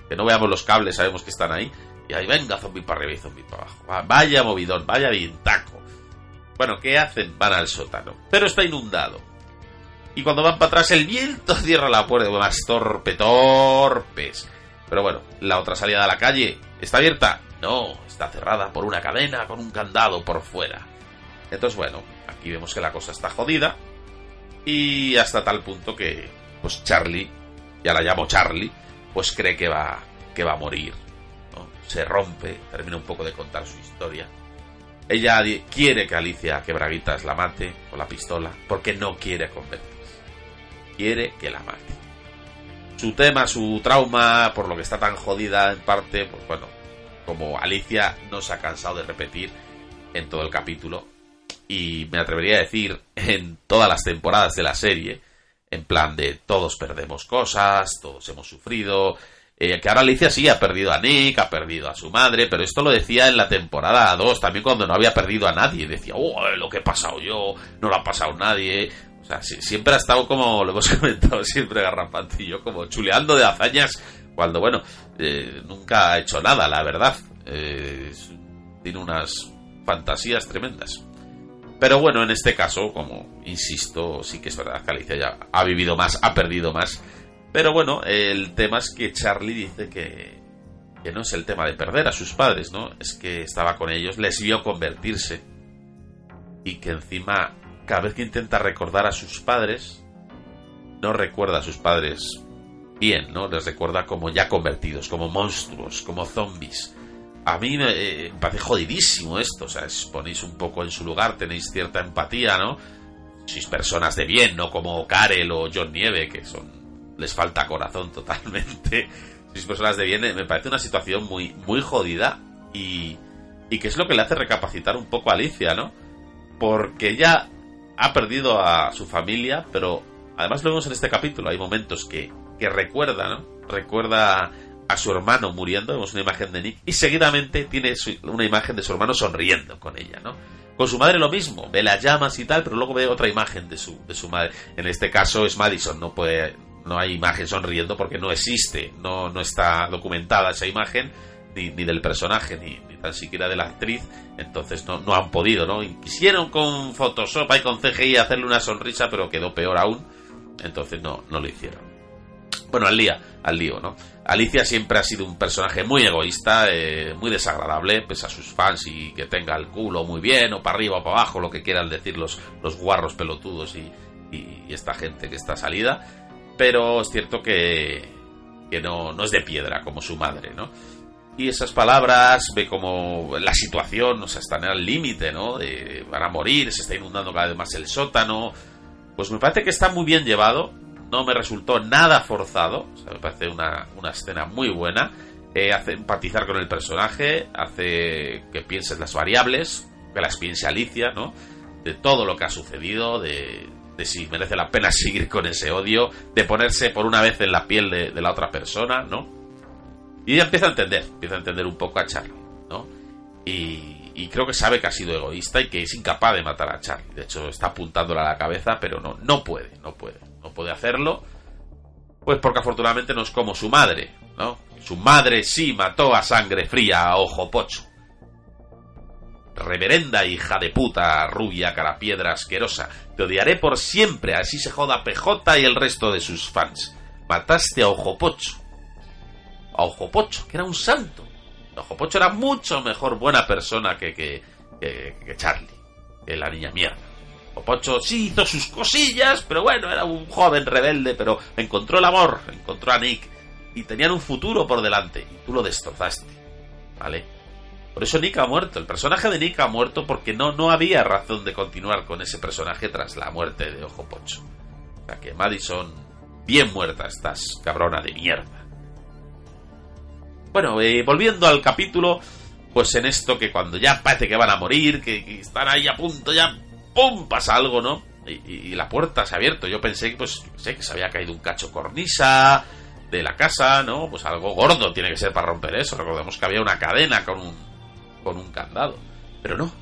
Que no veamos los cables, sabemos que están ahí. Y ahí venga zombie para arriba y zombie para abajo. Vaya movidón, vaya taco. Bueno, ¿qué hacen? Van al sótano. Pero está inundado. Y cuando van para atrás, el viento <laughs> cierra la puerta. Más torpe, torpes. Pero bueno, la otra salida a la calle, ¿está abierta? No, está cerrada por una cadena con un candado por fuera. Entonces, bueno, aquí vemos que la cosa está jodida. Y hasta tal punto que, pues Charlie, ya la llamo Charlie, pues cree que va, que va a morir. Se rompe, termina un poco de contar su historia. Ella quiere que Alicia Quebraguitas la mate con la pistola porque no quiere convertirse. Quiere que la mate. Su tema, su trauma, por lo que está tan jodida en parte, pues bueno, como Alicia no se ha cansado de repetir en todo el capítulo, y me atrevería a decir en todas las temporadas de la serie, en plan de todos perdemos cosas, todos hemos sufrido, eh, que ahora Alicia sí ha perdido a Nick, ha perdido a su madre, pero esto lo decía en la temporada 2, también cuando no había perdido a nadie, decía, oh, lo que he pasado yo, no lo ha pasado nadie, o sea, siempre ha estado como, <laughs> lo hemos comentado siempre Garrapante y yo, como chuleando de hazañas, cuando, bueno, eh, nunca ha hecho nada, la verdad, eh, tiene unas fantasías tremendas. Pero bueno, en este caso, como insisto, sí que es verdad que Alicia ya ha vivido más, ha perdido más. Pero bueno, el tema es que Charlie dice que, que no es el tema de perder a sus padres, ¿no? Es que estaba con ellos, les vio convertirse. Y que encima, cada vez que intenta recordar a sus padres, no recuerda a sus padres bien, ¿no? Les recuerda como ya convertidos, como monstruos, como zombies a mí eh, me, parece jodidísimo esto. O sea, ponéis un poco en su lugar, tenéis cierta empatía, ¿no? Sois personas de bien, no como Karel o John Nieve, que son. Les falta corazón <laughs> totalmente. Sois personas de bien, me parece una situación muy, muy jodida y. y que es lo que le hace recapacitar un poco a Alicia, ¿no? Porque ella ha perdido a su familia, pero además lo vemos en este capítulo. Hay momentos que, que recuerda, ¿no? Recuerda a su hermano muriendo, vemos una imagen de Nick, y seguidamente tiene una imagen de su hermano sonriendo con ella, ¿no? Con su madre lo mismo, ve las llamas y tal, pero luego ve otra imagen de su, de su madre. En este caso es Madison, no puede, no hay imagen sonriendo porque no existe, no, no está documentada esa imagen, ni, ni del personaje, ni, ni, tan siquiera de la actriz, entonces no, no han podido, ¿no? Quisieron con Photoshop y con CGI hacerle una sonrisa, pero quedó peor aún, entonces no, no lo hicieron. Bueno, al día, al lío, ¿no? Alicia siempre ha sido un personaje muy egoísta, eh, muy desagradable, pese a sus fans y que tenga el culo muy bien, o para arriba o para abajo, lo que quieran decir los, los guarros pelotudos y, esta gente que está salida. Pero es cierto que, que no, no es de piedra como su madre, ¿no? Y esas palabras, ve como la situación, o sea, están al límite, ¿no? De, van a morir, se está inundando cada vez más el sótano. Pues me parece que está muy bien llevado no me resultó nada forzado, me parece una, escena muy buena, eh, hace empatizar con el personaje, hace que pienses las variables, que las piense Alicia, ¿no? De todo lo que ha sucedido, de, si merece la pena seguir con ese odio, de ponerse por una vez en la piel de, la otra persona, ¿no? Y ella empieza a entender, empieza a entender un poco a Charlie, ¿no? Y, creo que sabe que ha sido egoísta y que es incapaz de matar a Charlie. De hecho, está apuntándole a la cabeza, pero no, no puede, no puede no puede hacerlo, pues porque afortunadamente no es como su madre, ¿no? Su madre sí mató a sangre fría a ojo pocho. Reverenda hija de puta, rubia, carapiedra asquerosa, te odiaré por siempre, así se joda PJ y el resto de sus fans. Mataste a Ojo Pocho. A Ojo Pocho, que era un santo. Ojo Pocho era mucho mejor buena persona que, que, que, Charlie, que la niña mierda. Pocho sí hizo sus cosillas, pero bueno, era un joven rebelde, pero encontró el amor, encontró a Nick y tenían un futuro por delante y tú lo destrozaste, ¿vale? Por eso Nick ha muerto, el personaje de Nick ha muerto porque no, no había razón de continuar con ese personaje tras la muerte de Ojo Pocho. O sea que Madison, bien muerta estás, cabrona de mierda. Bueno, eh, volviendo al capítulo, pues en esto que cuando ya parece que van a morir, que, que están ahí a punto ya ¡pum! pasa algo, ¿no? Y, la puerta se ha abierto. Yo pensé pues, sé que se había caído un cacho cornisa de la casa, ¿no? Pues algo gordo tiene que ser para romper eso. Recordemos que había una cadena con un, con un candado. Pero no,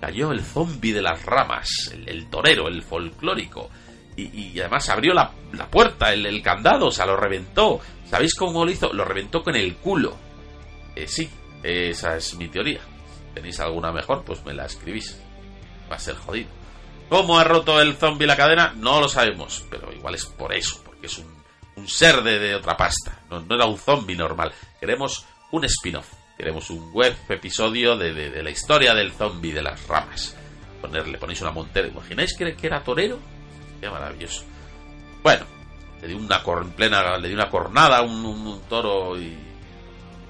cayó el zombi de las ramas, el, torero, el folclórico. y, además abrió la, la puerta, el, candado, o sea, lo reventó. ¿Sabéis cómo lo hizo? Lo reventó con el culo. Eh, sí, esa es mi teoría. Si tenéis alguna mejor, pues me la escribís. Va a ser jodido. ¿Cómo ha roto el zombie la cadena? No lo sabemos, pero igual es por eso, porque es un, un ser de, de otra pasta. No, no era un zombie normal. Queremos un spin-off. Queremos un web episodio de, de- la historia del zombie de las ramas. Ponerle, ponéis una montera. ¿Imagináis que, que era torero? Qué maravilloso. Bueno, le di una cor- en plena, le di una cornada a un, toro y.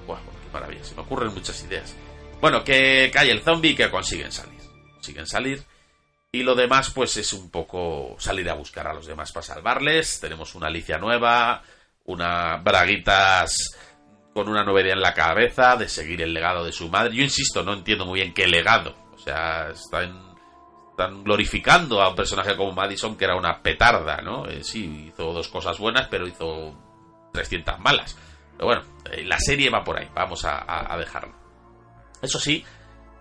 Buah, qué maravilla. Se me ocurren muchas ideas. Bueno, que cae el zombie y que consiguen salir. Consiguen salir. Y lo demás, pues es un poco salir a buscar a los demás para salvarles. Tenemos una Alicia nueva, una Braguitas con una novedad en la cabeza de seguir el legado de su madre. Yo insisto, no entiendo muy bien qué legado. O sea, están, glorificando a un personaje como Madison que era una petarda, ¿no? Eh, sí, hizo dos cosas buenas, pero hizo 300 malas. Pero bueno, eh, la serie va por ahí, vamos a dejarlo. Eso sí,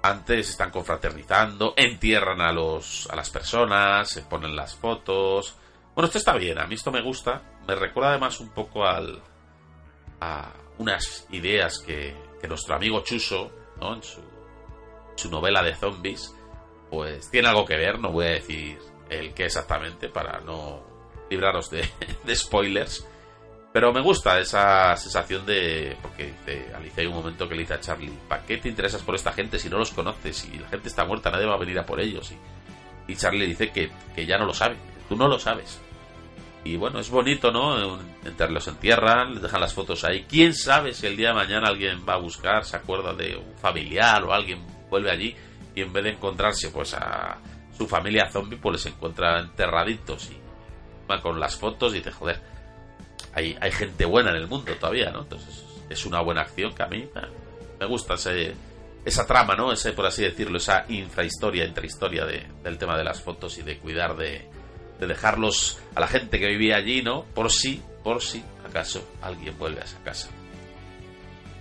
antes están confraternizando, entierran a los a las personas, se ponen las fotos. Bueno, esto está bien, a mí esto me gusta. Me recuerda además un poco al a unas ideas que, que nuestro amigo Chuso, ¿no? En su, su novela de zombies, pues tiene algo que ver, no voy a decir el qué exactamente para no libraros de, <laughs> de spoilers. Pero me gusta esa sensación de. Porque dice, Alicia hay un momento que le dice a Charlie: ¿Para qué te interesas por esta gente si no los conoces? Y la gente está muerta, nadie va a venir a por ellos. Y, y Charlie dice que, que ya no lo sabe, tú no lo sabes. Y bueno, es bonito, ¿no? Entre los entierran, les dejan las fotos ahí. ¿Quién sabe si el día de mañana alguien va a buscar, se acuerda de un familiar o alguien vuelve allí y en vez de encontrarse pues a su familia zombie, pues les encuentra enterraditos y va con las fotos y dice, joder, hay, hay gente buena en el mundo todavía, ¿no? Entonces es una buena acción que a mí me gusta ese, esa trama, ¿no? Ese, por así decirlo, esa infrahistoria, intrahistoria de, del tema de las fotos y de cuidar de, de dejarlos a la gente que vivía allí, ¿no? Por si, por si acaso alguien vuelve a esa casa.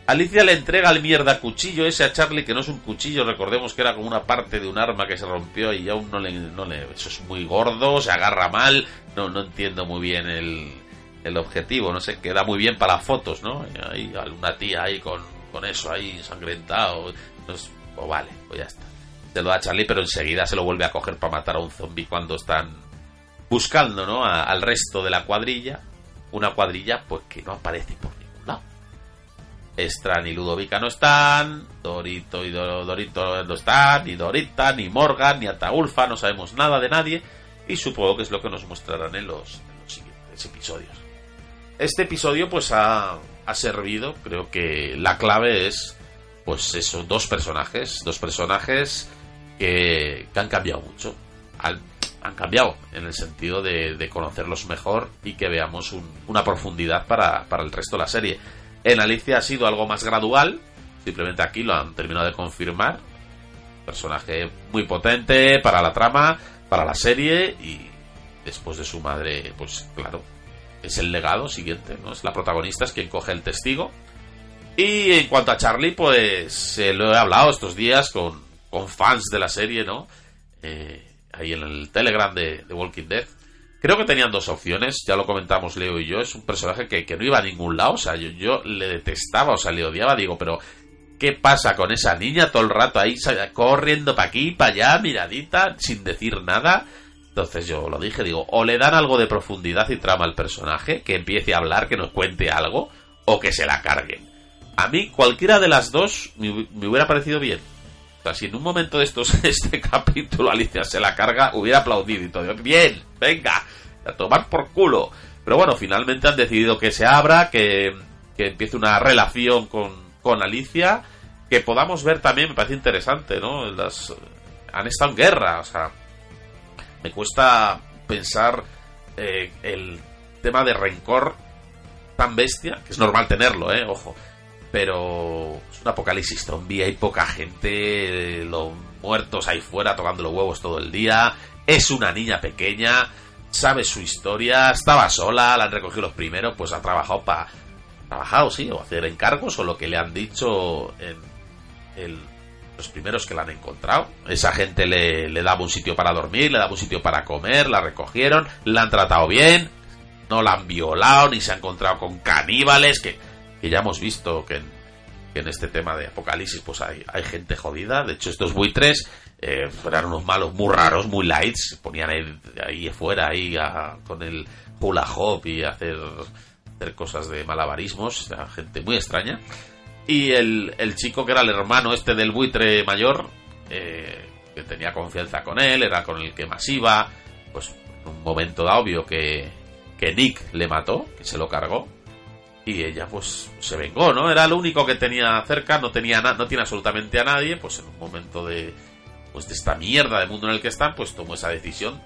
Alicia le entrega el mierda cuchillo ese a Charlie, que no es un cuchillo, recordemos que era como una parte de un arma que se rompió y aún no le, no le eso es muy gordo, se agarra mal, no, no entiendo muy bien el, el objetivo, no sé, queda muy bien para fotos, ¿no? Hay una tía ahí con, con eso ahí sangrentado, pues, pues vale, pues ya está. Se lo da a Charlie, pero enseguida se lo vuelve a coger para matar a un zombie cuando están buscando, ¿no? Al resto de la cuadrilla, una cuadrilla pues que no aparece por ningún lado. Estran y Ludovica no están, Dorito y Do- Dorito no están, ni Dorita, ni Morgan, ni Ataulfa, no sabemos nada de nadie y supongo que es lo que nos mostrarán en los, en los siguientes episodios. Este episodio pues ha, ha servido, creo que la clave es pues eso, dos personajes, dos personajes que, que han cambiado mucho. Han cambiado en el sentido de, conocerlos mejor y que veamos un- una profundidad para, para el resto de la serie. En Alicia ha sido algo más gradual, simplemente aquí lo han terminado de confirmar. Personaje muy potente para la trama, para la serie y después de su madre, pues claro, es el legado siguiente, ¿no? Es la protagonista, es quien coge el testigo. Y en cuanto a Charlie, pues eh, lo he hablado estos días con, con fans de la serie, ¿no? Eh, ahí en el Telegram de, de Walking Dead. Creo que tenían dos opciones, ya lo comentamos Leo y yo. Es un personaje que, que no iba a ningún lado, o sea, yo, yo le detestaba, o sea, le odiaba. Digo, pero ¿qué pasa con esa niña todo el rato ahí corriendo para aquí, para allá, miradita, sin decir nada? Entonces yo lo dije, digo, o le dan algo de profundidad y trama al personaje, que empiece a hablar, que nos cuente algo, o que se la carguen. A mí cualquiera de las dos me hubiera parecido bien. Sea, si en un momento de estos, <laughs> este capítulo Alicia se la carga, hubiera aplaudido y todo. Bien, venga, a tomar por culo. Pero bueno, finalmente han decidido que se abra, que, que empiece una relación con, con Alicia, que podamos ver también, me parece interesante, ¿no? Las, han estado en guerra, o sea, me cuesta pensar eh, el tema de rencor tan bestia, que es normal tenerlo, ¿eh? Ojo. Pero es un apocalipsis zombie, hay poca gente, los muertos ahí fuera tocando los huevos todo el día. Es una niña pequeña, sabe su historia, estaba sola, la han recogido los primeros, pues ha trabajado para... Trabajado, sí, o hacer encargos o lo que le han dicho en los primeros que la han encontrado. Esa gente le, le daba un sitio para dormir, le daba un sitio para comer, la recogieron, la han tratado bien, no la han violado, ni se ha encontrado con caníbales, que, que ya hemos visto que en, este tema de apocalipsis pues hay, hay gente jodida. De hecho, estos buitres eh, eran unos malos muy raros, muy lights, ponían ahí, ahí fuera, ahí a- con el hula hop y hacer, hacer cosas de malabarismos, era gente muy extraña. Y el, el chico que era el hermano este del buitre mayor, eh, que tenía confianza con él, era con el que más iba, pues en un momento da obvio que, que Nick le mató, que se lo cargó, y ella pues se vengó, ¿no? Era lo único que tenía cerca, no tenía no tiene absolutamente a nadie, pues en un momento de pues de esta mierda de mundo en el que están, pues tomó esa decisión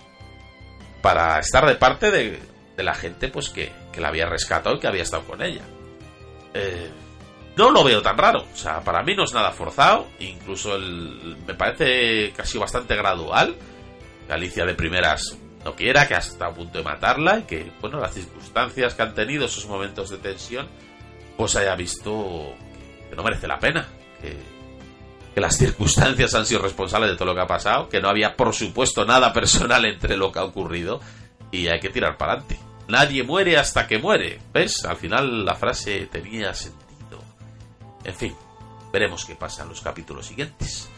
para estar de parte de, de la gente pues que, que la había rescatado y que había estado con ella. Eh, no lo veo tan raro, o sea, para mí no es nada forzado, incluso el, me parece casi bastante gradual. Que Alicia de primeras quiera, que ha estado a punto de matarla y que, bueno, las circunstancias que han tenido, esos momentos de tensión, pues haya visto que no merece la pena, que, que las circunstancias han sido responsables de todo lo que ha pasado, que no había, por supuesto, nada personal entre lo que ha ocurrido y hay que tirar para adelante. Nadie muere hasta que muere. ¿Ves? Al final la frase tenía sentido. En fin, veremos qué pasa en los capítulos siguientes.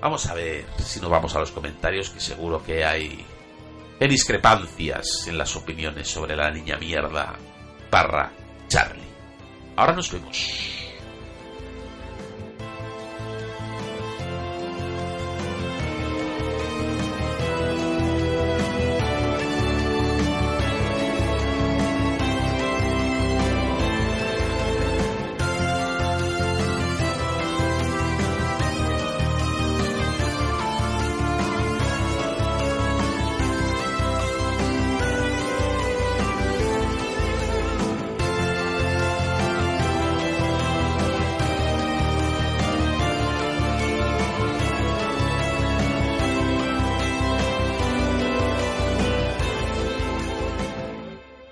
Vamos a ver si nos vamos a los comentarios, que seguro que hay, hay discrepancias en las opiniones sobre la niña mierda barra Charlie. Ahora nos vemos.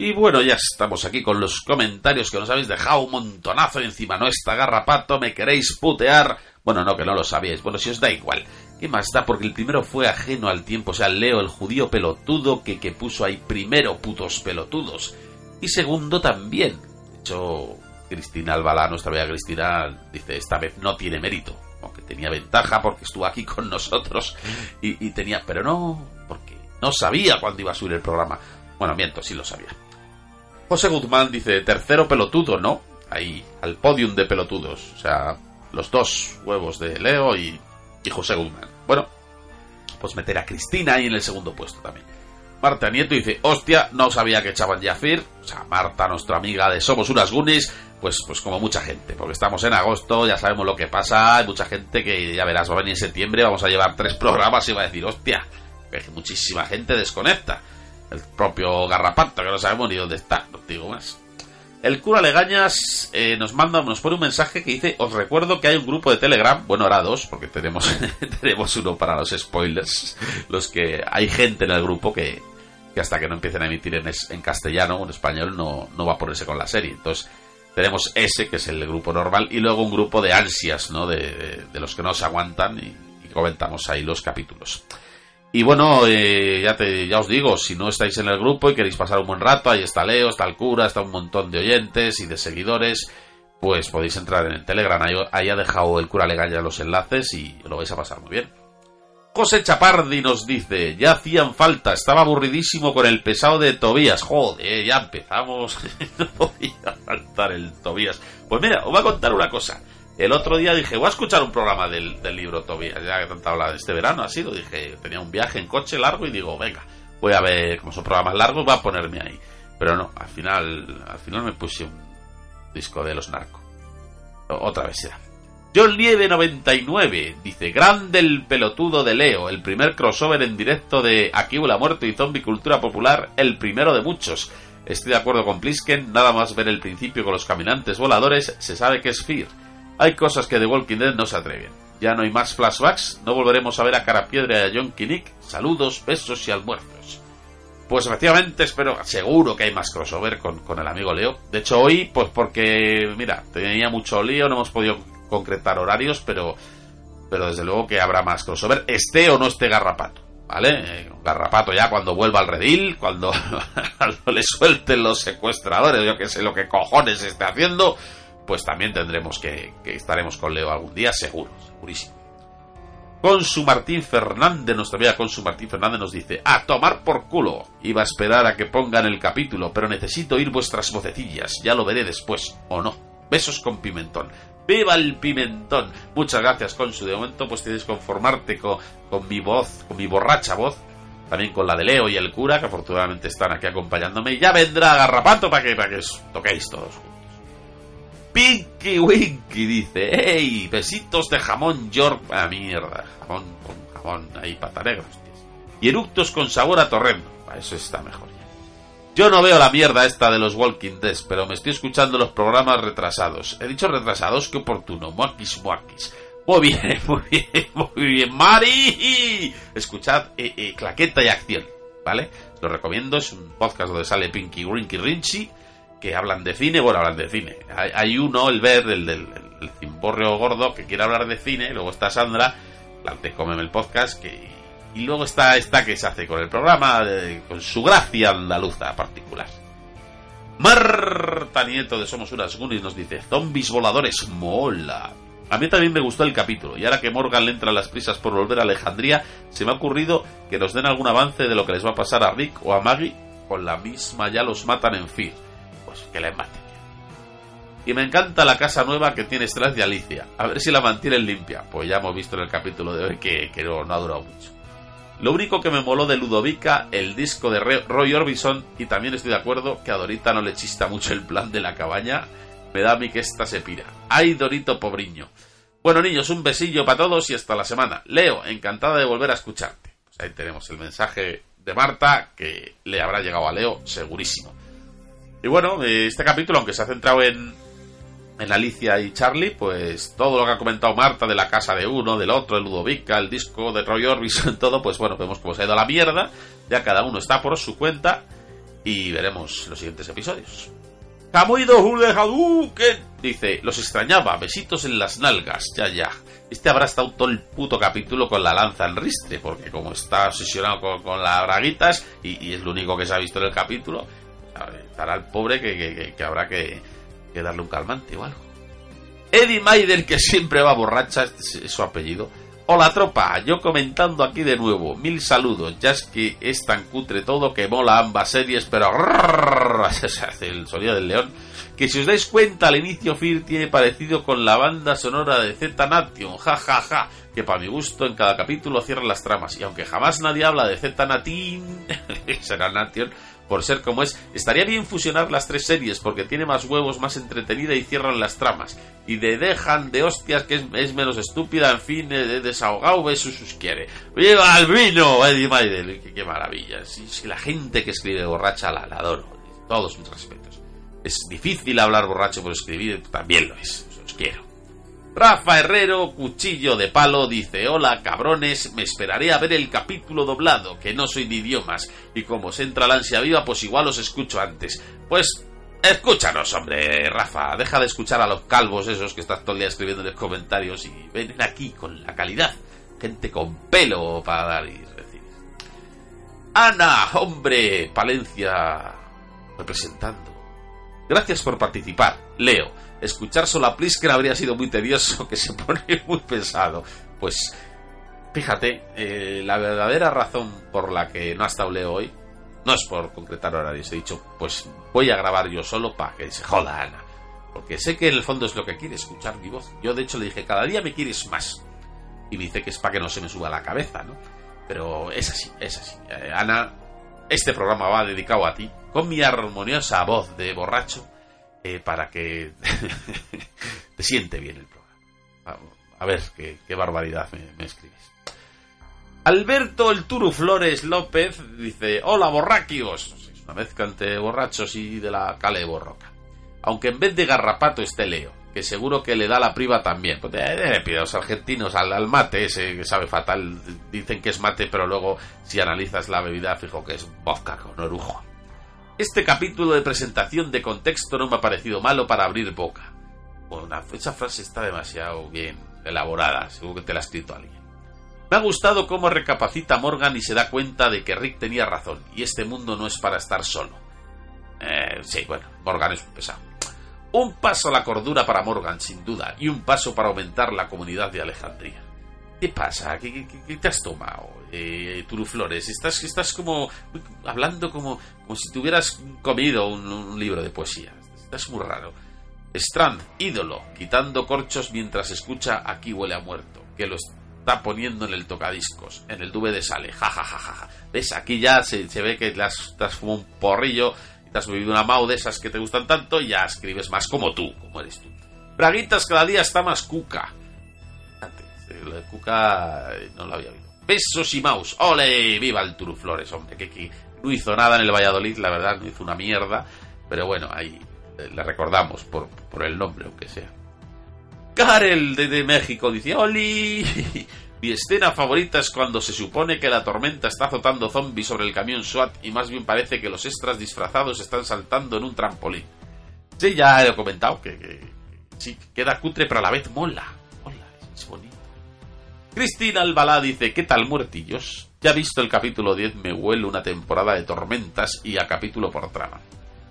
Y bueno, ya estamos aquí con los comentarios que nos habéis dejado un montonazo encima. No está garrapato, me queréis putear. Bueno, no, que no lo sabíais. Bueno, si os da igual. ¿Qué más da? Porque el primero fue ajeno al tiempo. O sea, Leo, el judío pelotudo que, que puso ahí primero putos pelotudos. Y segundo también. De hecho, Cristina Albalá, nuestra bella Cristina, dice, esta vez no tiene mérito. Aunque tenía ventaja porque estuvo aquí con nosotros. Y, y tenía... Pero no, porque no sabía cuándo iba a subir el programa. Bueno, miento, sí lo sabía. José Guzmán dice, tercero pelotudo, ¿no? Ahí, al podium de pelotudos. O sea, los dos huevos de Leo y, y José Guzmán. Bueno, pues meter a Cristina ahí en el segundo puesto también. Marta Nieto dice, hostia, no sabía que echaban Jafir. O sea, Marta, nuestra amiga de Somos unas Goonies, pues, pues como mucha gente. Porque estamos en agosto, ya sabemos lo que pasa. Hay mucha gente que, ya verás, va a venir en septiembre, vamos a llevar tres programas y va a decir, hostia, que muchísima gente desconecta. El propio Garrapato, que no sabemos ni dónde está, no digo más. El cura Legañas eh, nos manda, nos pone un mensaje que dice, os recuerdo que hay un grupo de Telegram, bueno, ahora dos, porque tenemos, <laughs> tenemos uno para los spoilers, los que hay gente en el grupo que, que hasta que no empiecen a emitir en, en castellano o en español no, no va a ponerse con la serie. Entonces, tenemos ese, que es el grupo normal, y luego un grupo de ansias, ¿no? De, de- de los que no se aguantan y, y comentamos ahí los capítulos. Y bueno, eh, ya, te, ya os digo, si no estáis en el grupo y queréis pasar un buen rato, ahí está Leo, está el cura, está un montón de oyentes y de seguidores, pues podéis entrar en el Telegram. Ahí, ha dejado el cura legal ya los enlaces y lo vais a pasar muy bien. José Chapardi nos dice, ya hacían falta, estaba aburridísimo con el pesado de Tobías. Joder, ya empezamos, <laughs> no podía faltar el Tobías. Pues mira, os voy a contar una cosa. El otro día dije, voy a escuchar un programa del, del libro Tobías, ya que tanto habla de este verano, ha sido, dije, tenía un viaje en coche largo y digo, venga, voy a ver, como son programas largos, voy a ponerme ahí. Pero no, al final, al final me puse un disco de los narcos. Otra vez será. John Nieve 99 dice, grande el pelotudo de Leo, el primer crossover en directo de Aquí la muerte y zombie cultura popular, el primero de muchos. Estoy de acuerdo con Plisken, nada más ver el principio con los caminantes voladores, se sabe que es Fear. Hay cosas que The Walking Dead no se atreven. Ya no hay más flashbacks, no volveremos a ver a Carapiedra y a John Kinnick. Saludos, besos y almuerzos. Pues efectivamente, espero, seguro que hay más crossover con, con el amigo Leo. De hecho, hoy, pues porque, mira, tenía mucho lío, no hemos podido concretar horarios, pero pero desde luego que habrá más crossover, esté o no esté Garrapato. ¿Vale? Eh, Garrapato ya cuando vuelva al redil, cuando, <laughs> cuando le suelten los secuestradores, yo que sé lo que cojones esté haciendo, pues también tendremos que, que estaremos con Leo algún día, seguro, segurísimo. Consu Martín Fernández, nuestra amiga Consu Martín Fernández nos dice, a tomar por culo. Iba a esperar a que pongan el capítulo, pero necesito oír vuestras vocecillas, ya lo veré después, o no. Besos con pimentón. ¡Viva el pimentón! Muchas gracias, Consu. De momento, pues tienes que conformarte con, con mi voz, con mi borracha voz. También con la de Leo y el cura, que afortunadamente están aquí acompañándome. Ya vendrá Garrapato para que, para que toquéis todos. Pinky Winky dice, ¡Ey! Besitos de jamón York. Ah, mierda. Jamón con jamón ahí, pata. Y eructos con sabor a torrendo. Eso está mejor. Yo no veo la mierda esta de los Walking Dead, pero me estoy escuchando los programas retrasados. He dicho retrasados, qué oportuno. Muakis, muakis. Muy bien, <laughs> muy bien, muy bien. Mari, escuchad eh, eh, Claqueta y Acción, ¿vale? Lo recomiendo, es un podcast donde sale Pinky Winky Rinchy, que hablan de cine, bueno, hablan de cine. Hay, uno, el verde, el del el, el cimborrio gordo, que quiere hablar de cine, luego está Sandra, la de Cómeme el podcast, que y luego está esta que se hace con el programa, con su gracia andaluza particular. Marta Nieto de Somos unas Goonies nos dice, zombies voladores, mola. A mí también me gustó el capítulo, y ahora que Morgan le entra las prisas por volver a Alejandría, se me ha ocurrido que nos den algún avance de lo que les va a pasar a Rick o a Maggie, con la misma ya los matan en Fear. Que les maten. Y me encanta la casa nueva que tiene Strath y Alicia. A ver si la mantienen limpia. Pues ya hemos visto en el capítulo de hoy que, que no, no ha durado mucho. Lo único que me moló de Ludovica, el disco de Roy Orbison, y también estoy de acuerdo que a Dorita no le chista mucho el plan de la cabaña, me da a mí que esta se pira. ¡Ay, Dorito pobriño! Bueno, niños, un besillo para todos y hasta la semana. Leo, encantada de volver a escucharte. Pues ahí tenemos el mensaje de Marta, que le habrá llegado a Leo, segurísimo. Y bueno, eh, este capítulo, aunque se ha centrado en, en Alicia y Charlie, pues todo lo que ha comentado Marta de la casa de uno, del otro, el Ludovica, el disco de Roy Orbison, <laughs> todo, pues bueno, vemos cómo se ha ido a la mierda. Ya cada uno está por su cuenta y veremos los siguientes episodios. Camuido Hule dice: Los extrañaba, besitos en las nalgas, ya, ya. Este habrá estado todo el puto capítulo con la lanza en ristre, porque como está obsesionado con, las braguitas y es lo único que se ha visto en el capítulo, estará el pobre que, que- habrá que, darle un calmante o algo. Eddie Maider, que siempre va borracha, es- su apellido. Hola tropa, yo comentando aquí de nuevo, mil saludos, ya es que es tan cutre todo que mola ambas series, pero <laughs> el sonido del león, que si os dais cuenta al inicio Fear tiene parecido con la banda sonora de Z Nation, ja ja ja, que para mi gusto en cada capítulo cierra las tramas, y aunque jamás nadie habla de Z Natin, <laughs> será Nation, por ser como es, estaría bien fusionar las tres series porque tiene más huevos, más entretenida y cierran las tramas. Y de dejan de hostias que es, menos estúpida, en fin, eh, de desahogado, eso sus quiere. ¡Viva el vino, Eddie! ¡Qué, qué maravilla! La gente que escribe borracha la, la adoro. Todos mis respetos. Es difícil hablar borracho por escribir, también lo es. Os quiero. Rafa Herrero, cuchillo de palo, dice, hola cabrones, me esperaré a ver el capítulo doblado, que no soy de idiomas, y como se entra la ansia viva, pues igual os escucho antes. Pues, escúchanos, hombre, Rafa, deja de escuchar a los calvos esos que estás todo el día escribiendo en los comentarios y ven aquí con la calidad. Gente con pelo para dar y recibir. Ana, hombre, Palencia, representando. Gracias por participar. Leo, escuchar solo a Plisken habría sido muy tedioso, <laughs> que se pone muy pesado. Pues, fíjate, eh, la verdadera razón por la que no ha estado hoy, no es por concretar horarios, he dicho, pues voy a grabar yo solo para que se joda Ana. Porque sé que en el fondo es lo que quiere, escuchar mi voz. Yo de hecho le dije, cada día me quieres más. Y dice que es para que no se me suba la cabeza, ¿no? Pero es así, es así. Eh, Ana, este programa va dedicado a ti, con mi armoniosa voz de borracho, eh, para que <laughs> te siente bien el programa. A, ver qué, barbaridad me, me escribes. Alberto el Turu Flores López dice: Hola, borraquios. Es una mezcla entre borrachos y de la cale borroca. Aunque en vez de garrapato esté Leo, que seguro que le da la priva también. Pues eh, a los argentinos al, al mate, ese que sabe fatal. Dicen que es mate, pero luego, si analizas la bebida, fijo que es vodka con orujo. Este capítulo de presentación de contexto no me ha parecido malo para abrir boca. Bueno, esa frase está demasiado bien elaborada, seguro que te la ha escrito alguien. Me ha gustado cómo recapacita Morgan y se da cuenta de que Rick tenía razón, y este mundo no es para estar solo. Eh, sí, bueno, Morgan es un pesado. Un paso a la cordura para Morgan, sin duda, y un paso para aumentar la comunidad de Alejandría. ¿Qué pasa? ¿Qué, te has tomado, eh, Turuflores? Estás, estás como hablando como, como si tuvieras comido un, libro de poesía. Estás muy raro. Strand, ídolo, quitando corchos mientras escucha Aquí huele a muerto, que lo está poniendo en el tocadiscos, en el de sale, ja ja ja ja. ¿Ves? Aquí ya se, ve que te has, un porrillo, te has bebido una mau de esas que te gustan tanto y ya escribes más como tú, como eres tú. Braguitas cada día está más cuca. Antes, la cuca eh, no lo había oído. Besos y maus. ¡Ole! ¡Viva el Turuflores, hombre! Que, que no hizo nada en el Valladolid, la verdad, no hizo una mierda. Pero bueno, ahí eh, le recordamos por, por el nombre, aunque sea. Karel de, México dice, ¡Oli! <laughs> Mi escena favorita es cuando se supone que la tormenta está azotando zombies sobre el camión SWAT y más bien parece que los extras disfrazados están saltando en un trampolín. Sí, ya he comentado que, sí, queda cutre pero a la vez mola. Mola, es bonito. Cristina Albalá dice, ¿qué tal muertillos? Ya visto el capítulo 10 me huele una temporada de tormentas y a capítulo por trama.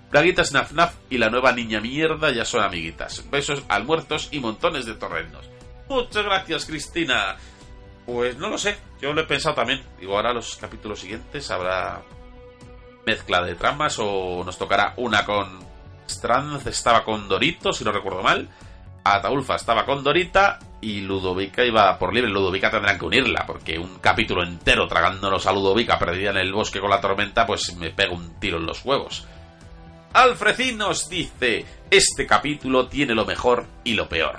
Braguitas Naf Naf y la nueva niña mierda ya son amiguitas. Besos almuerzos y montones de torrendos. Muchas gracias, Cristina. Pues no lo sé, yo lo he pensado también. Digo, ahora los capítulos siguientes habrá mezcla de tramas o nos tocará una con Strand estaba con Dorito, si no recuerdo mal. Ataulfa estaba con Dorita y Ludovica iba por libre. Ludovica tendrán que unirla porque un capítulo entero tragándonos a Ludovica perdida en el bosque con la tormenta pues me pega un tiro en los huevos. Alfrecinos dice, este capítulo tiene lo mejor y lo peor.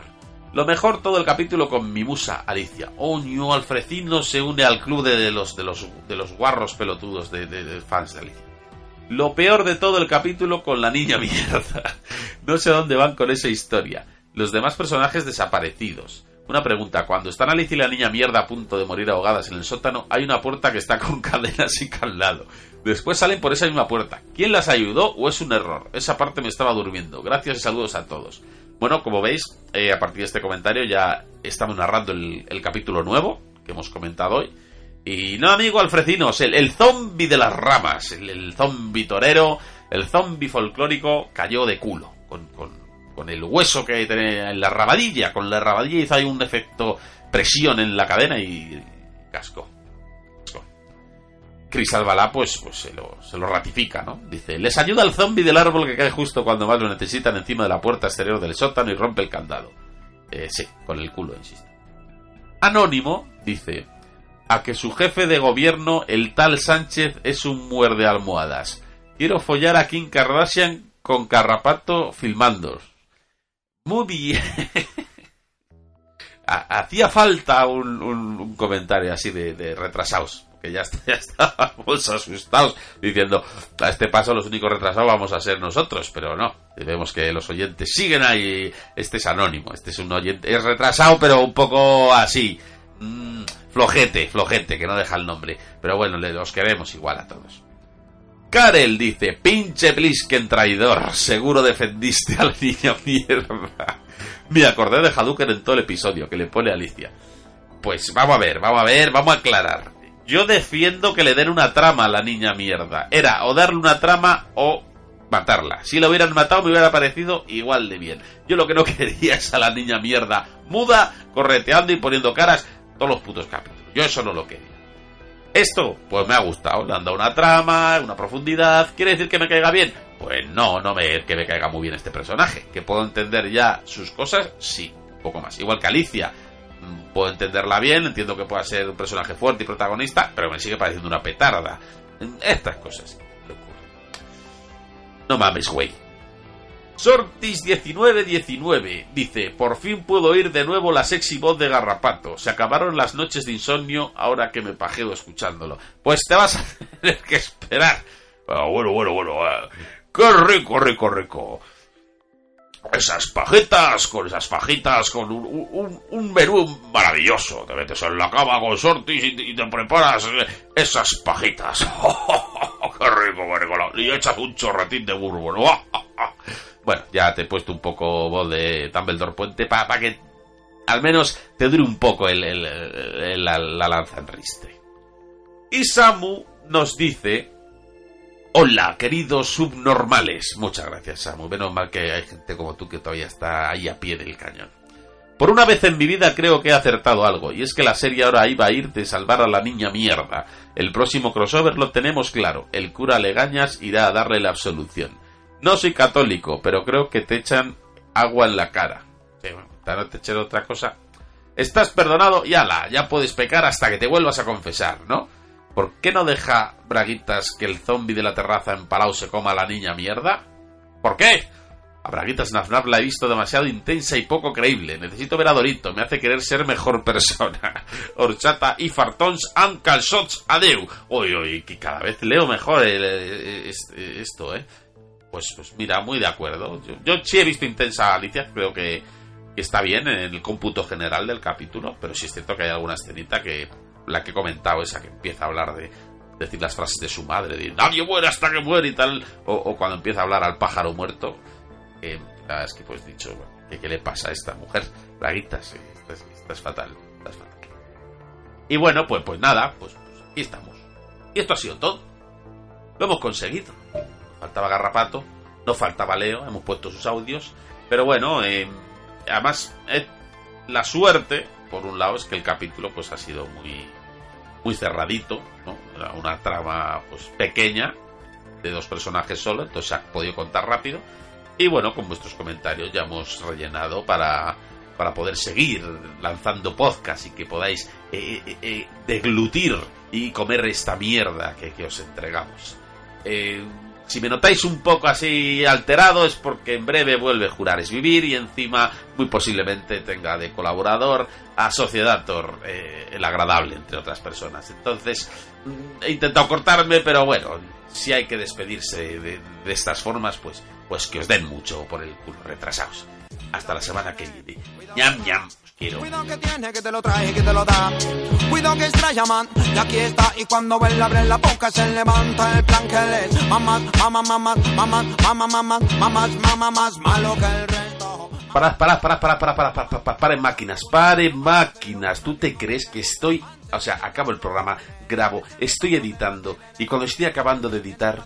Lo mejor todo el capítulo con mi musa, Alicia. Oño, Alfrecino se une al club de, los, de, los, de los guarros pelotudos de, de, fans de Alicia. Lo peor de todo el capítulo con la niña <laughs> mierda. No sé dónde van con esa historia. Los demás personajes desaparecidos. Una pregunta, cuando están Alicia y la niña mierda a punto de morir ahogadas en el sótano, hay una puerta que está <laughs> con cadenas y candado. Después salen por esa misma puerta. ¿Quién las ayudó o es un error? Esa parte me estaba durmiendo. Gracias y saludos a todos. Bueno, como veis, eh, a partir de este comentario ya estamos narrando el, capítulo nuevo que hemos comentado hoy. Y no, amigo Alfrecinos, el, el zombie de las ramas, el, zombi torero, el zombi folclórico cayó de culo. Con, el hueso que tiene en la rabadilla. Con la rabadilla ahí un efecto presión en la cadena y casco. Chris Albalá pues, pues se, lo, se lo ratifica, ¿no? Dice, les ayuda el zombie del árbol que cae justo cuando más lo necesitan encima de la puerta exterior del sótano y rompe el candado. Eh, sí, con el culo, insisto. Anónimo dice, a que su jefe de gobierno, el tal Sánchez, es un muerde almohadas. Quiero follar a Kim Kardashian con Carrapato filmando. Muy bien. <laughs> Hacía falta un, comentario así de, de retrasados ya, <laughs> ya estábamos asustados diciendo, a este paso los únicos retrasados vamos a ser nosotros, pero no, vemos que los oyentes siguen ahí, este es anónimo, este es un oyente, es retrasado pero un poco así, mm, flojete, flojete, que no deja el nombre, pero bueno, los queremos igual a todos. Karel dice, pinche Plisken traidor, seguro defendiste a la niña mierda. <laughs> Me acordé de Hadouken en todo el episodio que le pone Alicia. Pues vamos a ver, vamos a ver, vamos a aclarar. Yo defiendo que le den una trama a la niña mierda. Era o darle una trama o matarla. Si la hubieran matado me hubiera parecido igual de bien. Yo lo que no <laughs> quería es a la niña mierda muda, correteando y poniendo caras todos los putos capítulos. Yo eso no lo quería. Esto, pues me ha gustado. Le han dado una trama, una profundidad. ¿Quiere decir que me caiga bien? Pues no, no me, que me caiga muy bien este personaje. ¿Que puedo entender ya sus cosas? Sí, un poco más. Igual que Alicia puedo entenderla bien, entiendo que pueda ser un personaje fuerte y protagonista, pero me sigue pareciendo una petarda. Estas cosas. No mames, güey. Sortis1919 dice, por fin puedo oír de nuevo la sexy voz de Garrapato. Se acabaron las noches de insomnio ahora que me pajeo escuchándolo. Pues te vas a tener que esperar. Ah, bueno, bueno, bueno. Ah. Qué rico, rico, rico esas pajitas, con esas fajitas, con un, menú maravilloso. Te metes en la cama con Sortis y, te preparas esas pajitas. <laughs> ¡Qué rico, qué Y echas un chorretín de bourbon. <laughs> bueno, ya te he puesto un poco voz de Dumbledore Puente para que al menos te dure un poco el, la, la lanza en riste. Y Samu nos dice... Hola, queridos subnormales. Muchas gracias, Samu. Menos mal que hay gente como tú que todavía está ahí a pie del cañón. Por una vez en mi vida creo que he acertado algo, y es que la serie ahora iba a ir de salvar a la niña mierda. El próximo crossover lo tenemos claro. El cura Legañas irá a darle la absolución. No soy católico, pero creo que te echan agua en la cara. Sí, bueno, para no te echen otra cosa. Estás perdonado y ala, ya puedes pecar hasta que te vuelvas a confesar, ¿no? ¿Por qué no deja Braguitas que el zombi de la terraza en Palau se coma a la niña mierda? ¿Por qué? A Braguitas Nafnaf la he visto demasiado intensa y poco creíble. Necesito ver a Dorito, me hace querer ser mejor <laughs> persona. Horchata y fartons and calzots adeu. Uy, uy, que cada vez leo mejor el- el- es- esto, ¿eh? Pues, pues mira, muy de acuerdo. Yo, yo sí he visto intensa Alicia, creo que, que está bien en el cómputo general del capítulo, pero sí es cierto que hay alguna escenita que, la que he comentado, esa que empieza a hablar de decir las frases de su madre, de nadie muere hasta que muere y tal, o, cuando empieza a hablar al pájaro muerto, verdad es que pues dicho, qué le pasa a esta mujer, Braguitas, sí, esta es, esta es fatal, esta es fatal. Y bueno, pues, pues nada, pues, pues aquí estamos. Y esto ha sido todo. Lo hemos conseguido. Faltaba Garrapato, no faltaba Leo, hemos puesto sus audios. Pero bueno, eh, además, eh, la suerte, por un lado, es que el capítulo pues ha sido muy, muy cerradito, ¿no? Una trama pues pequeña, de dos personajes solo, entonces ha podido contar rápido. Y bueno, con vuestros comentarios ya hemos rellenado para, para poder seguir lanzando podcast y que podáis eh, eh, eh, deglutir y comer esta mierda que, os entregamos. Si me notáis un poco así alterado es porque en breve vuelve Jurar es Vivir y encima muy posiblemente tenga de colaborador a Sociedator, eh, el agradable entre otras personas. Entonces mm, he intentado cortarme, pero bueno, si hay que despedirse de, de estas formas, pues, pues que os den mucho por el culo, retrasados. Hasta la semana que viene. ñam ñam, quiero. Cuidado que tiene, que te lo trae, que te lo da. Cuidado que es man, y aquí está. Y cuando él abre la boca, se levanta el plan que le es. Mamás, mamá, mamá, mamá, mamá, mamá, mamá, mamá, más malo que el resto. Parad, parad, parad, parad, parad, parad, parad, parad, paren máquinas, paren máquinas. ¿Tú te crees que estoy... O sea, acabo el programa, grabo, estoy editando y cuando estoy acabando de editar,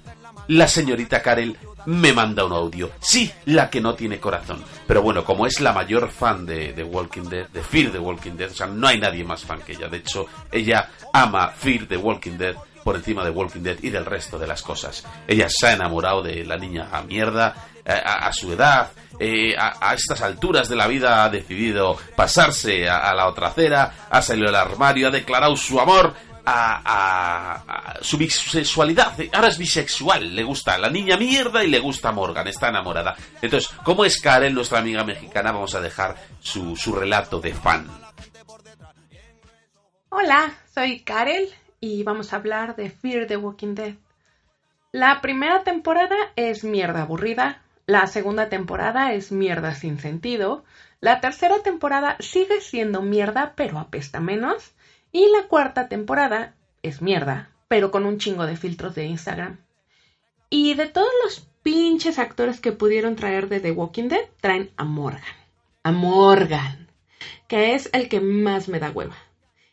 la señorita Karel me manda un audio. Sí, la que no tiene corazón. Pero bueno, como es la mayor fan de, de Walking Dead, de Fear the Walking Dead, o sea, no hay nadie más fan que ella. De hecho, ella ama Fear the Walking Dead por encima de Walking Dead y del resto de las cosas. Ella se ha enamorado de la niña a mierda, eh, a, su edad, eh, a, estas alturas de la vida ha decidido pasarse a, a la otra acera, ha salido del armario, ha declarado su amor a, su bisexualidad. Ahora es bisexual, le gusta la niña mierda y le gusta Morgan, está enamorada. Entonces, ¿cómo es Karen, nuestra amiga mexicana? Vamos a dejar su, su relato de fan. Hola, soy Karel y vamos a hablar de Fear the Walking Dead. La primera temporada es mierda aburrida, la segunda temporada es mierda sin sentido, la tercera temporada sigue siendo mierda pero apesta menos y la cuarta temporada es mierda pero con un chingo de filtros de Instagram. Y de todos los pinches actores que pudieron traer de The Walking Dead, traen a Morgan. A Morgan, que es el que más me da hueva.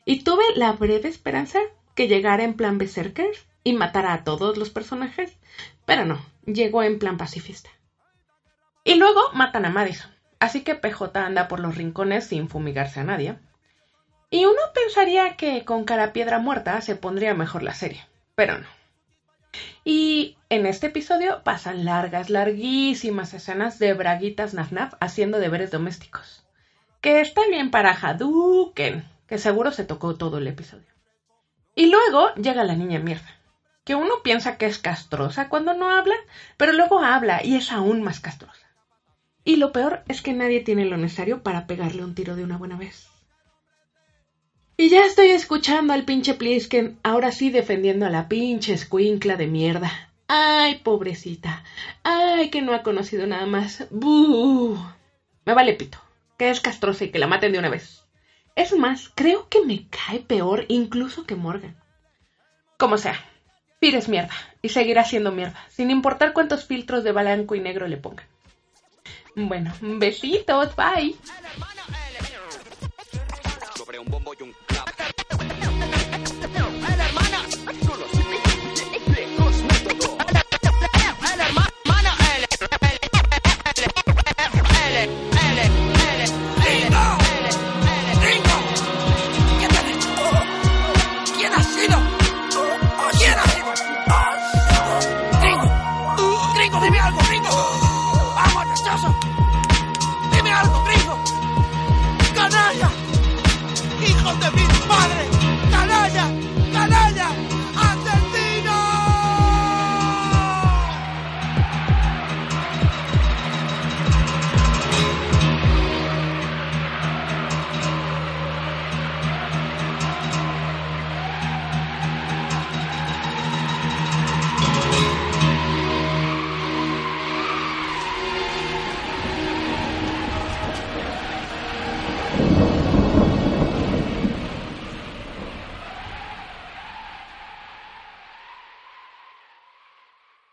Y tuve la breve esperanza que llegara en plan Berserker y matara a todos los personajes, pero no, llegó en plan pacifista. Y luego matan a Madison, así que PJ anda por los rincones sin fumigarse a nadie. Y uno pensaría que con cara piedra muerta se pondría mejor la serie, pero no. Y en este episodio pasan largas, larguísimas escenas de Braguitas Nafnaf haciendo deberes domésticos. Que está bien para Hadouken, que seguro se tocó todo el episodio. Y luego llega la niña mierda, que uno piensa que es castrosa cuando no habla, pero luego habla y es aún más castrosa. Y lo peor es que nadie tiene lo necesario para pegarle un tiro de una buena vez. Y ya estoy escuchando al pinche Plisken, ahora sí defendiendo a la pinche escuincla de mierda. Ay, pobrecita. Ay, que no ha conocido nada más. ¡Buh! Me vale pito. Que es castrosa y que la maten de una vez. Es más, creo que me cae peor incluso que Morgan. Como sea, Pir es mierda y seguirá siendo mierda, sin importar cuántos filtros de blanco y negro le pongan. Bueno, besitos, bye.